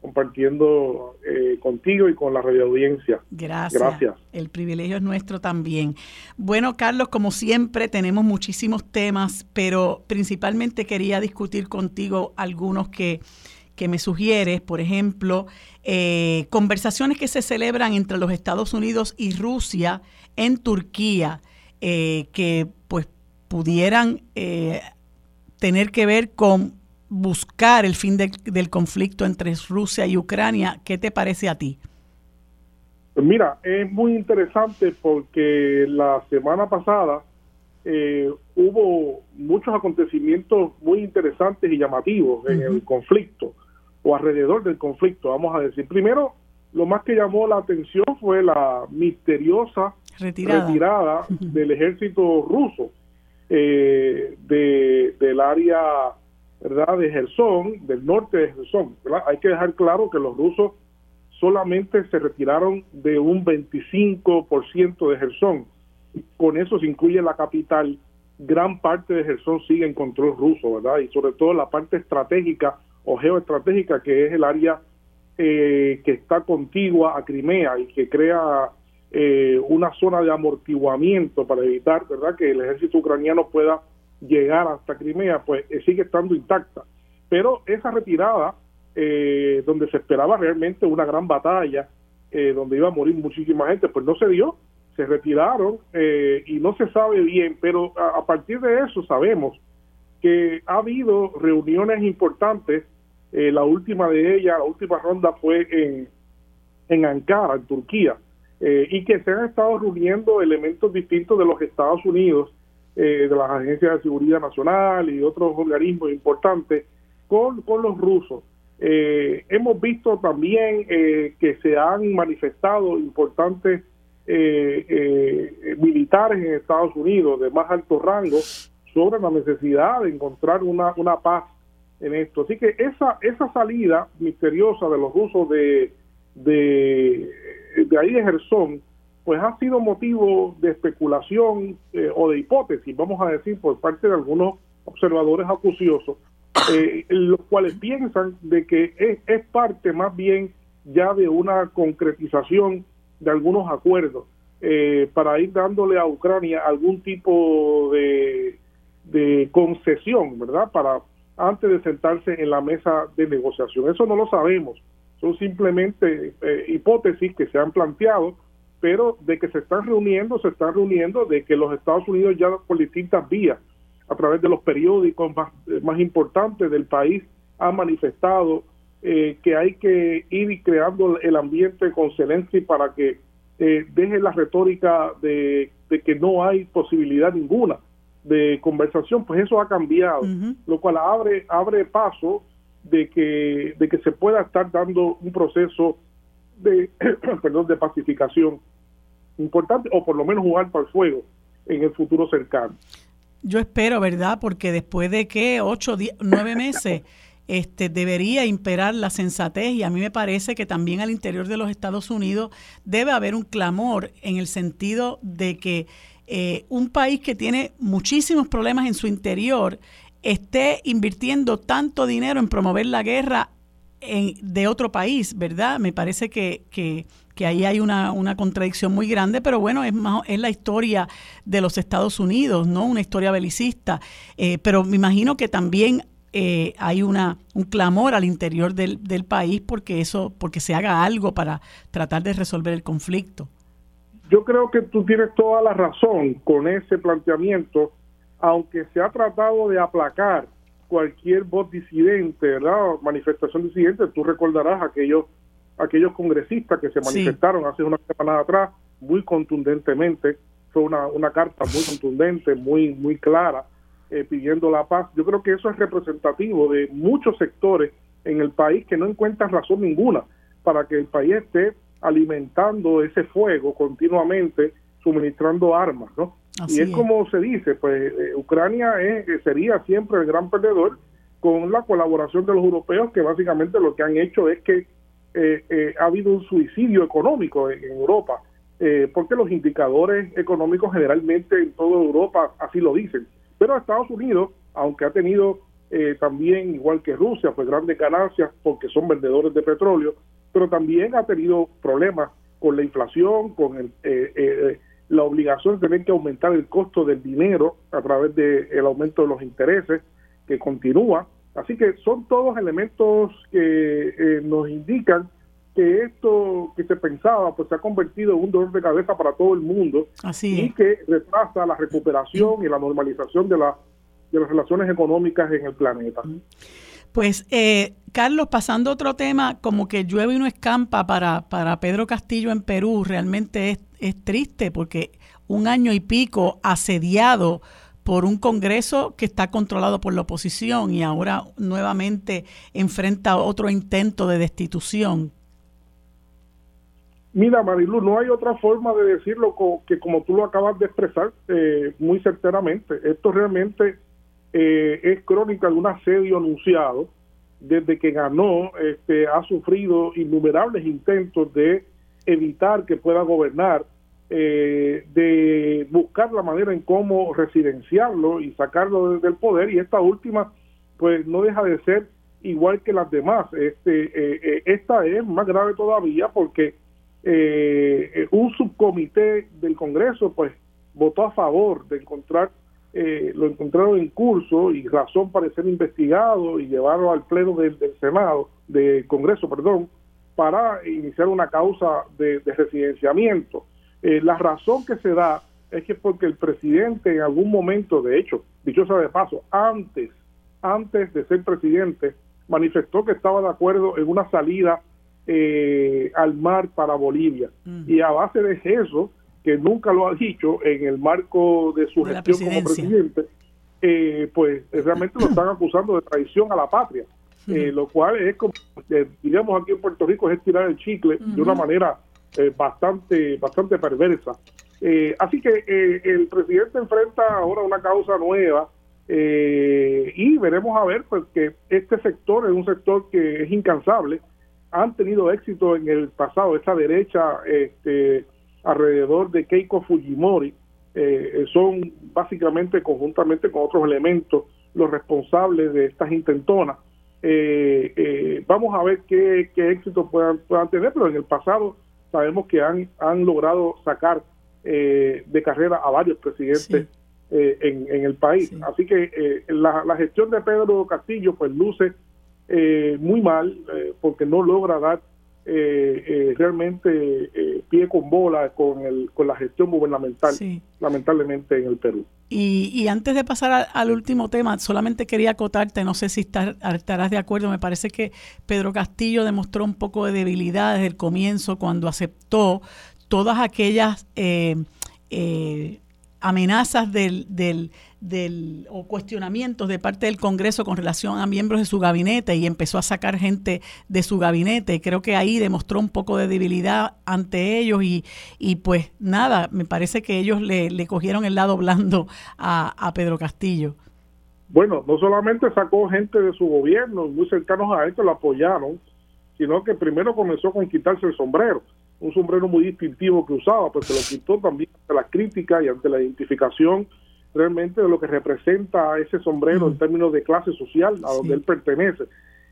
Speaker 6: compartiendo eh, contigo y con la radio audiencia.
Speaker 3: Gracias. Gracias. El privilegio es nuestro también. Bueno, Carlos, como siempre, tenemos muchísimos temas, pero principalmente quería discutir contigo algunos que, que me sugieres. Por ejemplo, eh, conversaciones que se celebran entre los Estados Unidos y Rusia en Turquía, eh, que pues pudieran tener que ver con buscar el fin del conflicto entre Rusia y Ucrania. ¿Qué te parece a ti?
Speaker 6: Pues mira, es muy interesante porque la semana pasada eh, hubo muchos acontecimientos muy interesantes y llamativos en el conflicto o alrededor del conflicto, vamos a decir. Primero, lo más que llamó la atención fue la misteriosa retirada, del ejército ruso eh, de, del área ¿verdad? de Gerson, del norte de Gerson. Hay que dejar claro que los rusos solamente se retiraron de un 25% de Gerson. Con eso se incluye la capital. Gran parte de Gerson sigue en control ruso, ¿verdad? Y sobre todo la parte estratégica o geoestratégica, que es el área eh, que está contigua a Crimea y que crea eh, una zona de amortiguamiento para evitar verdad que el ejército ucraniano pueda llegar hasta Crimea pues eh, sigue estando intacta. Pero esa retirada eh, donde se esperaba realmente una gran batalla donde iba a morir muchísima gente pues no se dio. Se retiraron y no se sabe bien pero a, partir de eso sabemos que ha habido reuniones importantes. La última de ellas la última ronda fue en en Ankara en Turquía eh, y que se han estado reuniendo elementos distintos de los Estados Unidos, eh, de las agencias de seguridad nacional y otros organismos importantes con, con los rusos. Eh, hemos visto también que se han manifestado importantes militares en Estados Unidos de más alto rango sobre la necesidad de encontrar una, una paz en esto. Así que esa, esa salida misteriosa de los rusos de de ahí de Gerson, pues ha sido motivo de especulación eh, o de hipótesis, vamos a decir, por parte de algunos observadores acuciosos, eh, los cuales piensan de que es, es, parte más bien ya de una concretización de algunos acuerdos eh, para ir dándole a Ucrania algún tipo de, de concesión, ¿verdad? Para antes de sentarse en la mesa de negociación. Eso no lo sabemos son simplemente eh, hipótesis que se han planteado, pero de que se están reuniendo, se están reuniendo, de que los Estados Unidos ya por distintas vías, a través de los periódicos más, eh, más importantes del país, han manifestado eh, que hay que ir creando el ambiente con Zelensky para que deje la retórica de, que no hay posibilidad ninguna de conversación, pues eso ha cambiado, lo cual abre, abre paso de que, de que se pueda estar dando un proceso de, perdón, de pacificación importante o por lo menos jugar para el fuego en el futuro cercano.
Speaker 3: Yo espero, ¿verdad? Porque después de que ocho, nueve meses este, debería imperar la sensatez y a mí me parece que también al interior de los Estados Unidos debe haber un clamor en el sentido de que eh, un país que tiene muchísimos problemas en su interior esté invirtiendo tanto dinero en promover la guerra en, de otro país, ¿verdad? Me parece que, que, ahí hay una, una, contradicción muy grande, pero bueno, es, más, es la historia de los Estados Unidos, ¿no? Una historia belicista. Eh, pero me imagino que también eh, hay una, un clamor al interior del, del país porque eso, porque se haga algo para tratar de resolver el conflicto.
Speaker 6: Yo creo que tú tienes toda la razón con ese planteamiento aunque se ha tratado de aplacar cualquier voz disidente, ¿verdad? manifestación disidente, tú recordarás aquellos aquellos congresistas que se manifestaron hace una semana atrás muy contundentemente, fue una, una carta muy contundente, muy muy clara, eh, pidiendo la paz. Yo creo que eso es representativo de muchos sectores en el país que no encuentran razón ninguna para que el país esté alimentando ese fuego continuamente, suministrando armas, ¿no? Y es, como se dice, pues eh, Ucrania es, eh, sería siempre el gran perdedor con la colaboración de los europeos que básicamente lo que han hecho es que eh, ha habido un suicidio económico en, Europa, porque los indicadores económicos generalmente en toda Europa así lo dicen. Pero Estados Unidos, aunque ha tenido también, igual que Rusia, pues grandes ganancias porque son vendedores de petróleo, pero también ha tenido problemas con la inflación, con el, la obligación de tener que aumentar el costo del dinero a través del el aumento de los intereses que continúa. Así que son todos elementos que eh, nos indican que esto que se pensaba pues se ha convertido en un dolor de cabeza para todo el mundo y que retrasa la recuperación y la normalización de, la, de las relaciones económicas en el planeta.
Speaker 3: Pues, eh, Carlos, pasando a otro tema, como que llueve y no escampa para, para Pedro Castillo en Perú, realmente es, es triste porque un año y pico asediado por un Congreso que está controlado por la oposición y ahora nuevamente enfrenta otro intento de destitución.
Speaker 6: Mira, Marilu, no hay otra forma de decirlo que como tú lo acabas de expresar eh, muy certeramente. Esto realmente eh, es crónica de un asedio anunciado. Desde que ganó, este, ha sufrido innumerables intentos de evitar que pueda gobernar, eh, de buscar la manera en cómo residenciarlo y sacarlo del poder. Y esta última, pues no deja de ser igual que las demás. Este, esta es más grave todavía porque un subcomité del Congreso, pues votó a favor de encontrar eh, lo encontraron en curso y razón para ser investigado y llevarlo al pleno del, Senado, del Congreso, perdón, para iniciar una causa de, residenciamiento. Eh, la razón que se da es que porque el presidente en algún momento, de hecho, dichosa de paso, antes, antes de ser presidente, manifestó que estaba de acuerdo en una salida eh, al mar para Bolivia. Y a base de eso, que nunca lo ha dicho en el marco de su gestión como presidente, eh, pues eh, realmente lo están acusando de traición a la patria, eh, lo cual es como, diríamos aquí en Puerto Rico, es estirar el chicle de una manera bastante, bastante perversa. así que el presidente enfrenta ahora una causa nueva y veremos a ver pues que este sector es un sector que es incansable, han tenido éxito en el pasado, esta derecha este, alrededor de Keiko Fujimori eh, son básicamente conjuntamente con otros elementos los responsables de estas intentonas. Eh, eh, vamos a ver qué, éxito puedan, puedan tener, pero en el pasado sabemos que han, han logrado sacar de carrera a varios presidentes en, en, el país. Así que la, la, gestión de Pedro Castillo pues luce muy mal porque no logra dar eh, eh, realmente eh, pie con bola con, el, con la gestión gubernamental, lamentablemente en el Perú.
Speaker 3: Y, antes de pasar al, último tema, solamente quería acotarte, no sé si estarás de acuerdo, me parece que Pedro Castillo demostró un poco de debilidad desde el comienzo cuando aceptó todas aquellas amenazas del, del del, o cuestionamientos de parte del Congreso con relación a miembros de su gabinete y empezó a sacar gente de su gabinete. Creo que ahí demostró un poco de debilidad ante ellos y, y pues nada, me parece que ellos le, le cogieron el lado blando a, a Pedro Castillo.
Speaker 6: Bueno, no solamente sacó gente de su gobierno, muy cercanos a él que lo apoyaron, sino que primero comenzó con quitarse el sombrero, un sombrero muy distintivo que usaba, pues se lo quitó también ante la crítica y ante la identificación realmente de lo que representa ese sombrero en términos de clase social a donde él pertenece.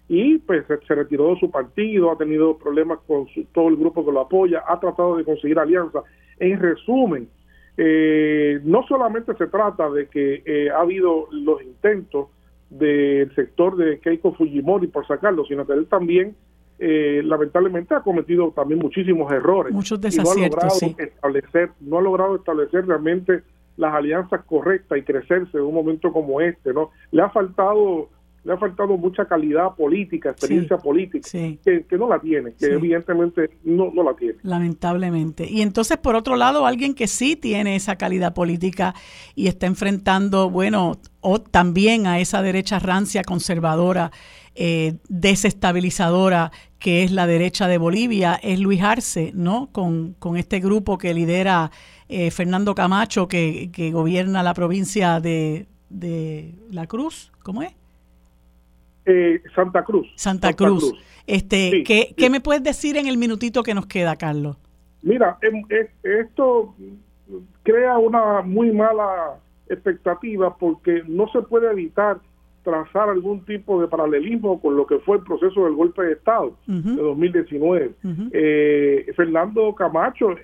Speaker 6: Y pues se retiró de su partido, ha tenido problemas con todo el grupo que lo apoya, ha tratado de conseguir alianza. En resumen, eh, no solamente se trata de que eh, ha habido los intentos del sector de Keiko Fujimori por sacarlo, sino que él también eh, lamentablemente ha cometido también muchísimos errores.
Speaker 3: Muchos desaciertos,
Speaker 6: no ha logrado establecer, no ha logrado establecer realmente las alianzas correctas y crecerse en un momento como este, ¿no? Le ha faltado le ha faltado mucha calidad política, experiencia política, Que, no la tiene, que evidentemente no, no la tiene.
Speaker 3: Lamentablemente. Y entonces, por otro lado, alguien que sí tiene esa calidad política y está enfrentando, bueno, o también a esa derecha rancia conservadora, eh, desestabilizadora que es la derecha de Bolivia, es Luis Arce, ¿no? Con, con este grupo que lidera eh, Fernando Camacho, que, que gobierna la provincia de, de La Cruz, ¿cómo es?
Speaker 6: Eh, Santa Cruz.
Speaker 3: Santa, Cruz. Este, ¿qué, me puedes decir en el minutito que nos queda, Carlos?
Speaker 6: Mira, em, esto crea una muy mala expectativa porque no se puede evitar trazar algún tipo de paralelismo con lo que fue el proceso del golpe de Estado de 2019. Eh, Fernando Camacho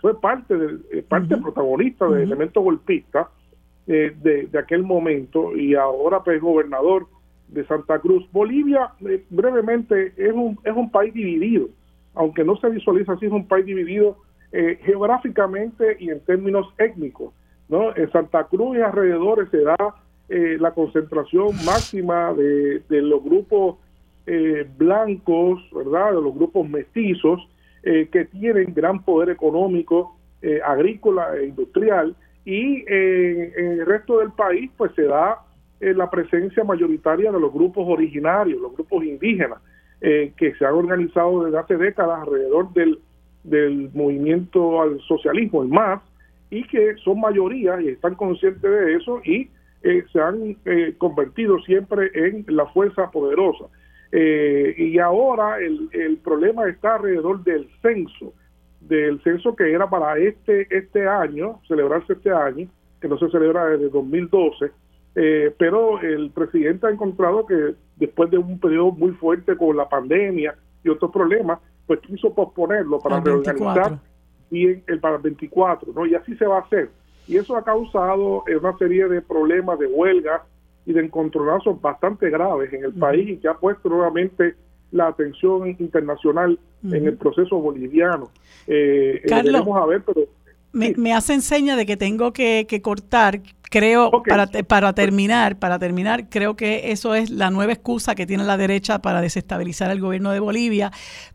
Speaker 6: fue parte, de, parte protagonista del elemento golpista eh, de, de, aquel momento y ahora pues gobernador de Santa Cruz. Bolivia, eh, brevemente, es un, es un país dividido, aunque no se visualiza así, es un país dividido eh, geográficamente y en términos étnicos. ¿no? En Santa Cruz y alrededores se da eh, la concentración máxima de, de los grupos blancos, ¿verdad? De los grupos mestizos, que tienen gran poder económico, agrícola e industrial, y en el resto del país, pues se da eh, la presencia mayoritaria de los grupos originarios, los grupos indígenas, eh, que se han organizado desde hace décadas alrededor del, del movimiento al socialismo, el MAS, y que son mayoría y están conscientes de eso y eh, se han convertido siempre en la fuerza poderosa. y ahora el, el problema está alrededor del censo, del censo que era para este, este año, celebrarse este año, que no se celebra desde 2012, eh, pero el presidente ha encontrado que después de un periodo muy fuerte con la pandemia y otros problemas, pues quiso posponerlo para reorganizar bien el para el 24, ¿no? Y así se va a hacer. Y eso ha causado eh, una serie de problemas de huelgas y de encontronazos bastante graves en el país y que ha puesto nuevamente la atención internacional en el proceso boliviano. Eh,
Speaker 3: Carlos, a ver, pero me, me, hace seña de que tengo que, que cortar. Creo, para, para terminar, para terminar, creo que eso es la nueva excusa que tiene la derecha para desestabilizar el gobierno de Bolivia.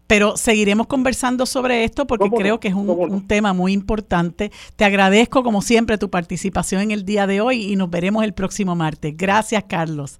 Speaker 3: Pero seguiremos conversando sobre esto porque creo que es un, un, tema muy importante. Te agradezco, como siempre, tu participación en el día de hoy y nos veremos el próximo martes. Gracias, Carlos.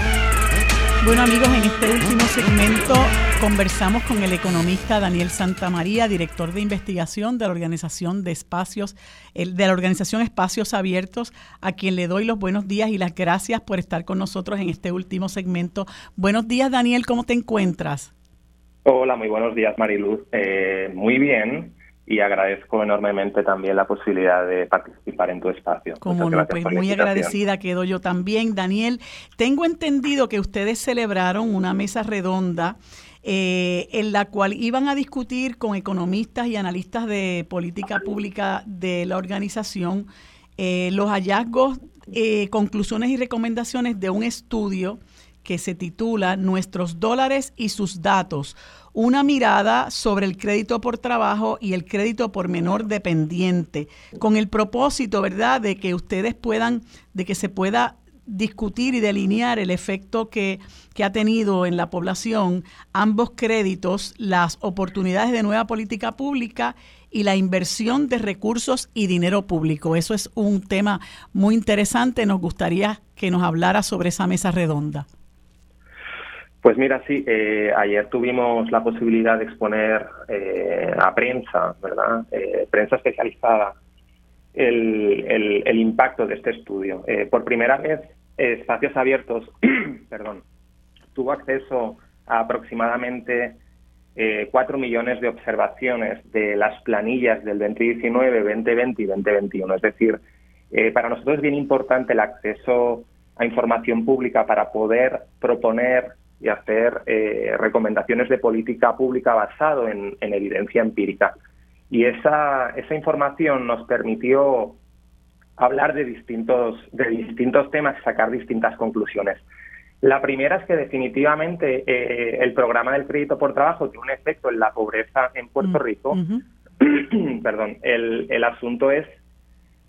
Speaker 3: Bueno amigos, en este último segmento conversamos con el economista Daniel Santamaría, director de investigación de la organización de espacios, de la organización Espacios Abiertos, a quien le doy los buenos días y las gracias por estar con nosotros en este último segmento. Buenos días Daniel, ¿cómo te encuentras?
Speaker 7: Hola, muy buenos días Mariluz. Eh, muy bien y agradezco enormemente también la posibilidad de participar en tu espacio.
Speaker 3: Como no, pues muy agradecida quedo yo también. Daniel, tengo entendido que ustedes celebraron una mesa redonda eh, en la cual iban a discutir con economistas y analistas de política pública de la organización eh, los hallazgos, eh, conclusiones y recomendaciones de un estudio que se titula Nuestros dólares y sus datos, una mirada sobre el crédito por trabajo y el crédito por menor dependiente, con el propósito, ¿verdad?, de que ustedes puedan, de que se pueda discutir y delinear el efecto que, que, ha tenido en la población ambos créditos, las oportunidades de nueva política pública y la inversión de recursos y dinero público. Eso es un tema muy interesante. Nos gustaría que nos hablara sobre esa mesa redonda.
Speaker 7: Pues mira, sí, eh, ayer tuvimos la posibilidad de exponer eh, a prensa, ¿verdad? Eh, prensa especializada, el, el, impacto de este estudio. por primera vez, Espacios Abiertos, perdón, tuvo acceso a aproximadamente cuatro millones de observaciones de las planillas del 2019, 2020 y 2021. Es decir, para nosotros es bien importante el acceso a información pública para poder proponer y hacer eh, recomendaciones de política pública basado en, evidencia empírica. Y esa, esa información nos permitió hablar de distintos, de distintos temas y sacar distintas conclusiones. La primera es que definitivamente eh, el programa del crédito por trabajo tiene un efecto en la pobreza en Puerto mm, Rico. Perdón, el, el asunto es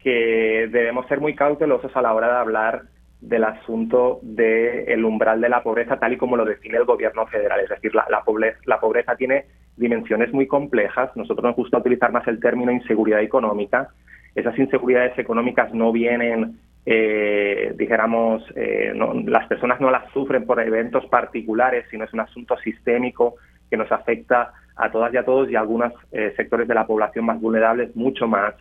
Speaker 7: que debemos ser muy cautelosos a la hora de hablar del asunto del umbral de la pobreza tal y como lo define el gobierno federal. Es decir, la, pobreza, la pobreza tiene dimensiones muy complejas. Nosotros nos gusta utilizar más el término inseguridad económica. Esas inseguridades económicas no vienen, eh, dijéramos, eh, las personas no las sufren por eventos particulares, sino es un asunto sistémico que nos afecta a todas y a todos y a algunos eh, sectores de la población más vulnerables mucho más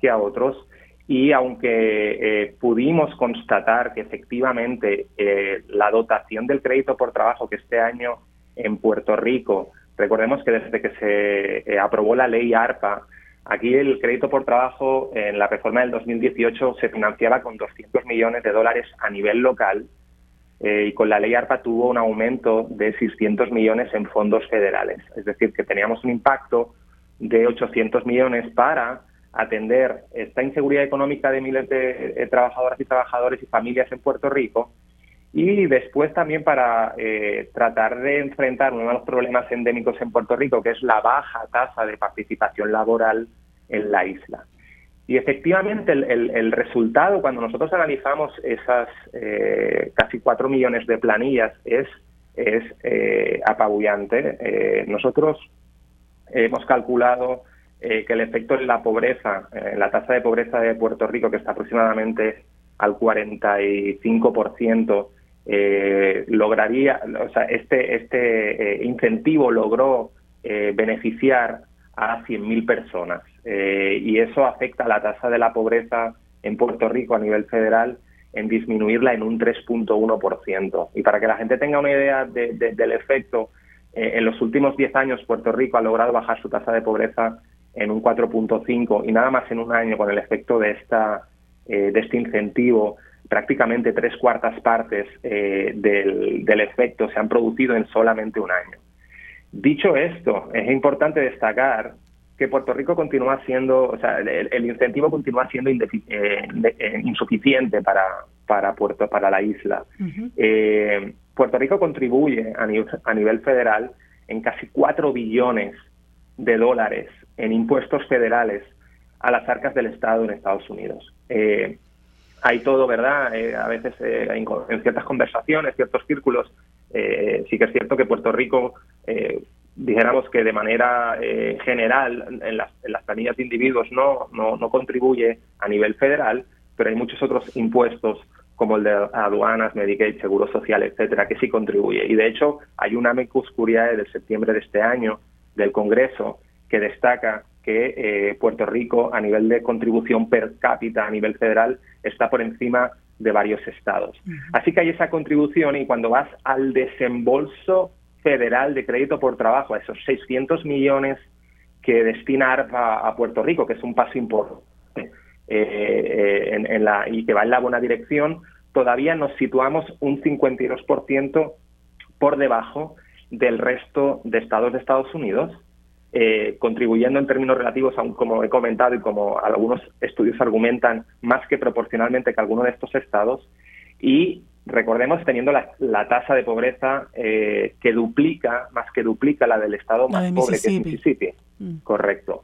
Speaker 7: que a otros y aunque eh, pudimos constatar que efectivamente eh, la dotación del crédito por trabajo que este año en Puerto Rico, recordemos que desde que se eh, aprobó la ley ARPA, aquí el crédito por trabajo en la reforma del 2018 se financiaba con 200 millones de dólares a nivel local y con la ley ARPA tuvo un aumento de 600 millones en fondos federales. Es decir, que teníamos un impacto de 800 millones para atender esta inseguridad económica de miles de eh, trabajadoras y trabajadores y familias en Puerto Rico y después también para eh, tratar de enfrentar uno de los problemas endémicos en Puerto Rico, que es la baja tasa de participación laboral en la isla. Y efectivamente el, resultado, cuando nosotros analizamos esas eh, casi cuatro millones de planillas, es, es apabullante. nosotros hemos calculado eh, que el efecto en la pobreza, en la tasa de pobreza de Puerto Rico, que está aproximadamente al 45%, eh, lograría, o sea, este, este eh, incentivo logró beneficiar a 100.000 personas. y eso afecta a la tasa de la pobreza en Puerto Rico a nivel federal en disminuirla en un 3.1%. Y para que la gente tenga una idea del efecto, en los últimos 10 años Puerto Rico ha logrado bajar su tasa de pobreza en un 4.5 y nada más en un año con el efecto de esta eh, de este incentivo prácticamente tres cuartas partes eh, del, del, efecto se han producido en solamente un año. Dicho esto, es importante destacar que Puerto Rico continúa siendo, o sea, el, incentivo continúa siendo eh, insuficiente para, para, Puerto, para la isla. Puerto Rico contribuye a nivel, a nivel federal en casi 4 billones de dólares en impuestos federales a las arcas del Estado en Estados Unidos. Eh, hay todo, ¿verdad? Eh, a veces eh, en ciertas conversaciones, ciertos círculos, sí que es cierto que Puerto Rico, dijéramos que de manera general en las, en las, planillas de individuos no, no, no contribuye a nivel federal, pero hay muchos otros impuestos como el de aduanas, Medicaid, Seguro Social, etcétera, que sí contribuye. Y de hecho, hay una amicus curiae del septiembre de este año del Congreso que destaca que eh, Puerto Rico a nivel de contribución per cápita a nivel federal está por encima de varios estados. Así que hay esa contribución y cuando vas al desembolso federal de crédito por trabajo, a esos 600 millones que destina ARPA a Puerto Rico, que es un paso importante eh, eh, en, la, y que va en la buena dirección, todavía nos situamos un 52% por debajo del resto de estados de Estados Unidos eh, contribuyendo en términos relativos, aún como he comentado y como algunos estudios argumentan, más que proporcionalmente que algunos de estos estados. Y recordemos, teniendo la, tasa de pobreza eh, que duplica, más que duplica la del estado más pobre, que es Mississippi. Mm. Correcto.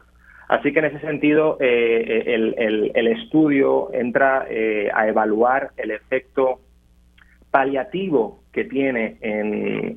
Speaker 7: Así que en ese sentido, eh, el, estudio entra a evaluar el efecto paliativo que tiene en,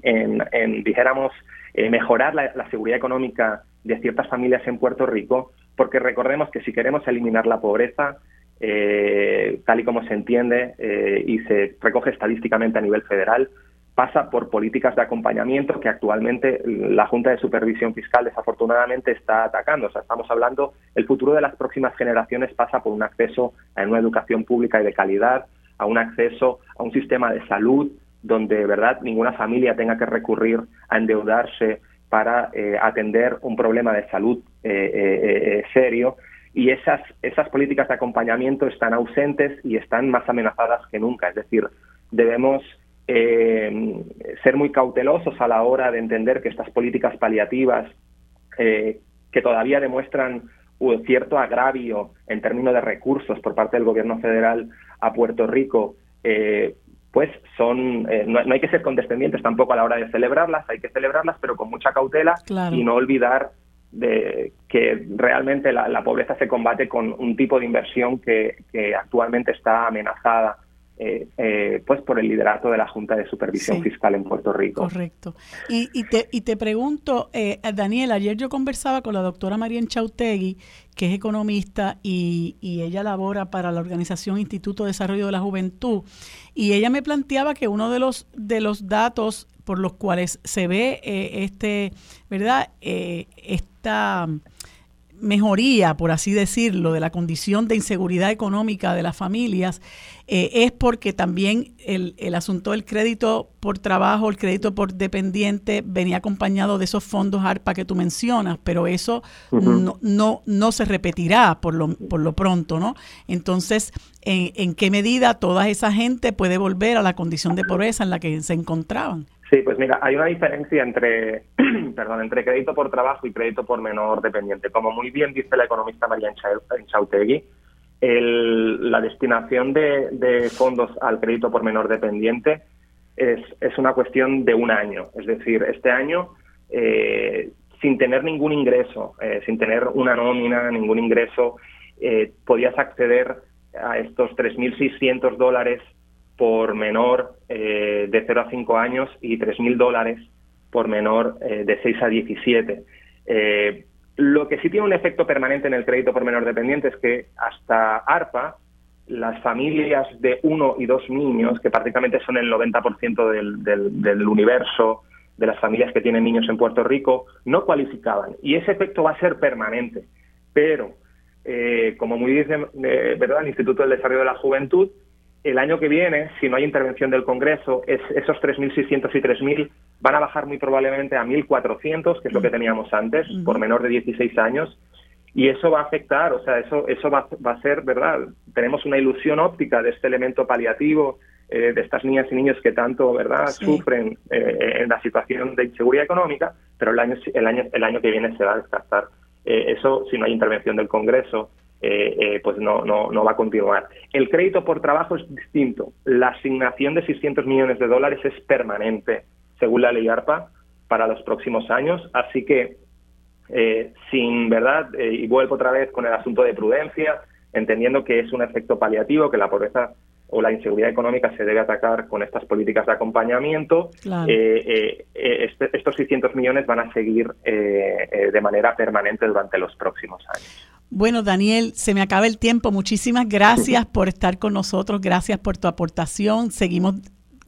Speaker 7: en dijéramos, eh, mejorar la, seguridad económica de ciertas familias en Puerto Rico, porque recordemos que si queremos eliminar la pobreza, eh, tal y como se entiende eh, y se recoge estadísticamente a nivel federal, pasa por políticas de acompañamiento que actualmente la Junta de Supervisión Fiscal desafortunadamente está atacando. O sea, estamos hablando, el futuro de las próximas generaciones pasa por un acceso a una educación pública y de calidad, a un acceso a un sistema de salud donde verdad ninguna familia tenga que recurrir a endeudarse para eh, atender un problema de salud eh, eh, serio. Y esas esas políticas de acompañamiento están ausentes y están más amenazadas que nunca. Es decir debemos ser muy cautelosos a la hora de entender que estas políticas paliativas que todavía demuestran cierto agravio en términos de recursos por parte del gobierno federal a Puerto Rico, eh, pues son eh, no, hay que ser condescendientes tampoco a la hora de celebrarlas, hay que celebrarlas, pero con mucha cautela y no olvidar de que realmente la, pobreza se combate con un tipo de inversión que, que actualmente está amenazada eh, eh, pues por el liderato de la Junta de Supervisión Fiscal en Puerto Rico.
Speaker 3: Correcto. Y, y, te, y te pregunto, eh, Daniel, ayer yo conversaba con la doctora María Chautegui, que es economista y, y, ella labora para la organización Instituto de Desarrollo de la Juventud, y ella me planteaba que uno de los, de los datos por los cuales se ve este, ¿verdad? esta mejoría, por así decirlo, de la condición de inseguridad económica de las familias, eh, es porque también el, el, asunto del crédito por trabajo, el crédito por dependiente, venía acompañado de esos fondos ARPA que tú mencionas, pero eso no, no, no se repetirá por lo, por lo pronto, ¿no? Entonces, ¿en, ¿en qué medida toda esa gente puede volver a la condición de pobreza en la que se encontraban?
Speaker 7: Sí, pues mira, hay una diferencia entre, perdón, entre crédito por trabajo y crédito por menor dependiente. Como muy bien dice la economista María Enchautegui, la destinación de, fondos al crédito por menor dependiente es, es, una cuestión de un año. Es decir, este año, eh, sin tener ningún ingreso, eh, sin tener una nómina, ningún ingreso, eh, podías acceder a estos 3.600 dólares por menor de 0 a 5 años y 3.000 dólares por menor de 6 a 17. Eh, lo que sí tiene un efecto permanente en el crédito por menor dependiente es que hasta ARPA, las familias de uno y dos niños, que prácticamente son el 90% del, del, del universo de las familias que tienen niños en Puerto Rico, no cualificaban. Y ese efecto va a ser permanente. Pero, como muy dice ¿verdad? el Instituto del Desarrollo de la Juventud, el año que viene, si no hay intervención del Congreso, es, esos 3.600 y 3.000 van a bajar muy probablemente a 1.400, que es lo que teníamos antes, por menor de 16 años, y eso va a afectar, o sea, eso, eso va, a ser, ¿verdad? Tenemos una ilusión óptica de este elemento paliativo, eh, de estas niñas y niños que tanto, ¿verdad?, sufren eh, en la situación de inseguridad económica, pero el año, el año, el año que viene se va a descartar. Eh, eso si no hay intervención del Congreso. Eh, eh, pues no, no, no va a continuar. El crédito por trabajo es distinto. La asignación de 600 millones de dólares es permanente, según la ley ARPA, para los próximos años. Así que, eh, sin verdad, y vuelvo otra vez con el asunto de prudencia, entendiendo que es un efecto paliativo, que la pobreza o la inseguridad económica se debe atacar con estas políticas de acompañamiento, este, estos 600 millones van a seguir de manera permanente durante los próximos años.
Speaker 3: Bueno, Daniel, se me acaba el tiempo. Muchísimas gracias por estar con nosotros. Gracias por tu aportación. Seguimos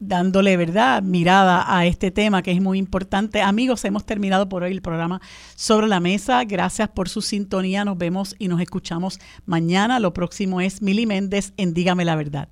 Speaker 3: dándole, ¿verdad?, mirada a este tema que es muy importante. Amigos, hemos terminado por hoy el programa Sobre la Mesa. Gracias por su sintonía. Nos vemos y nos escuchamos mañana. Lo próximo es Mili Méndez en Dígame la Verdad.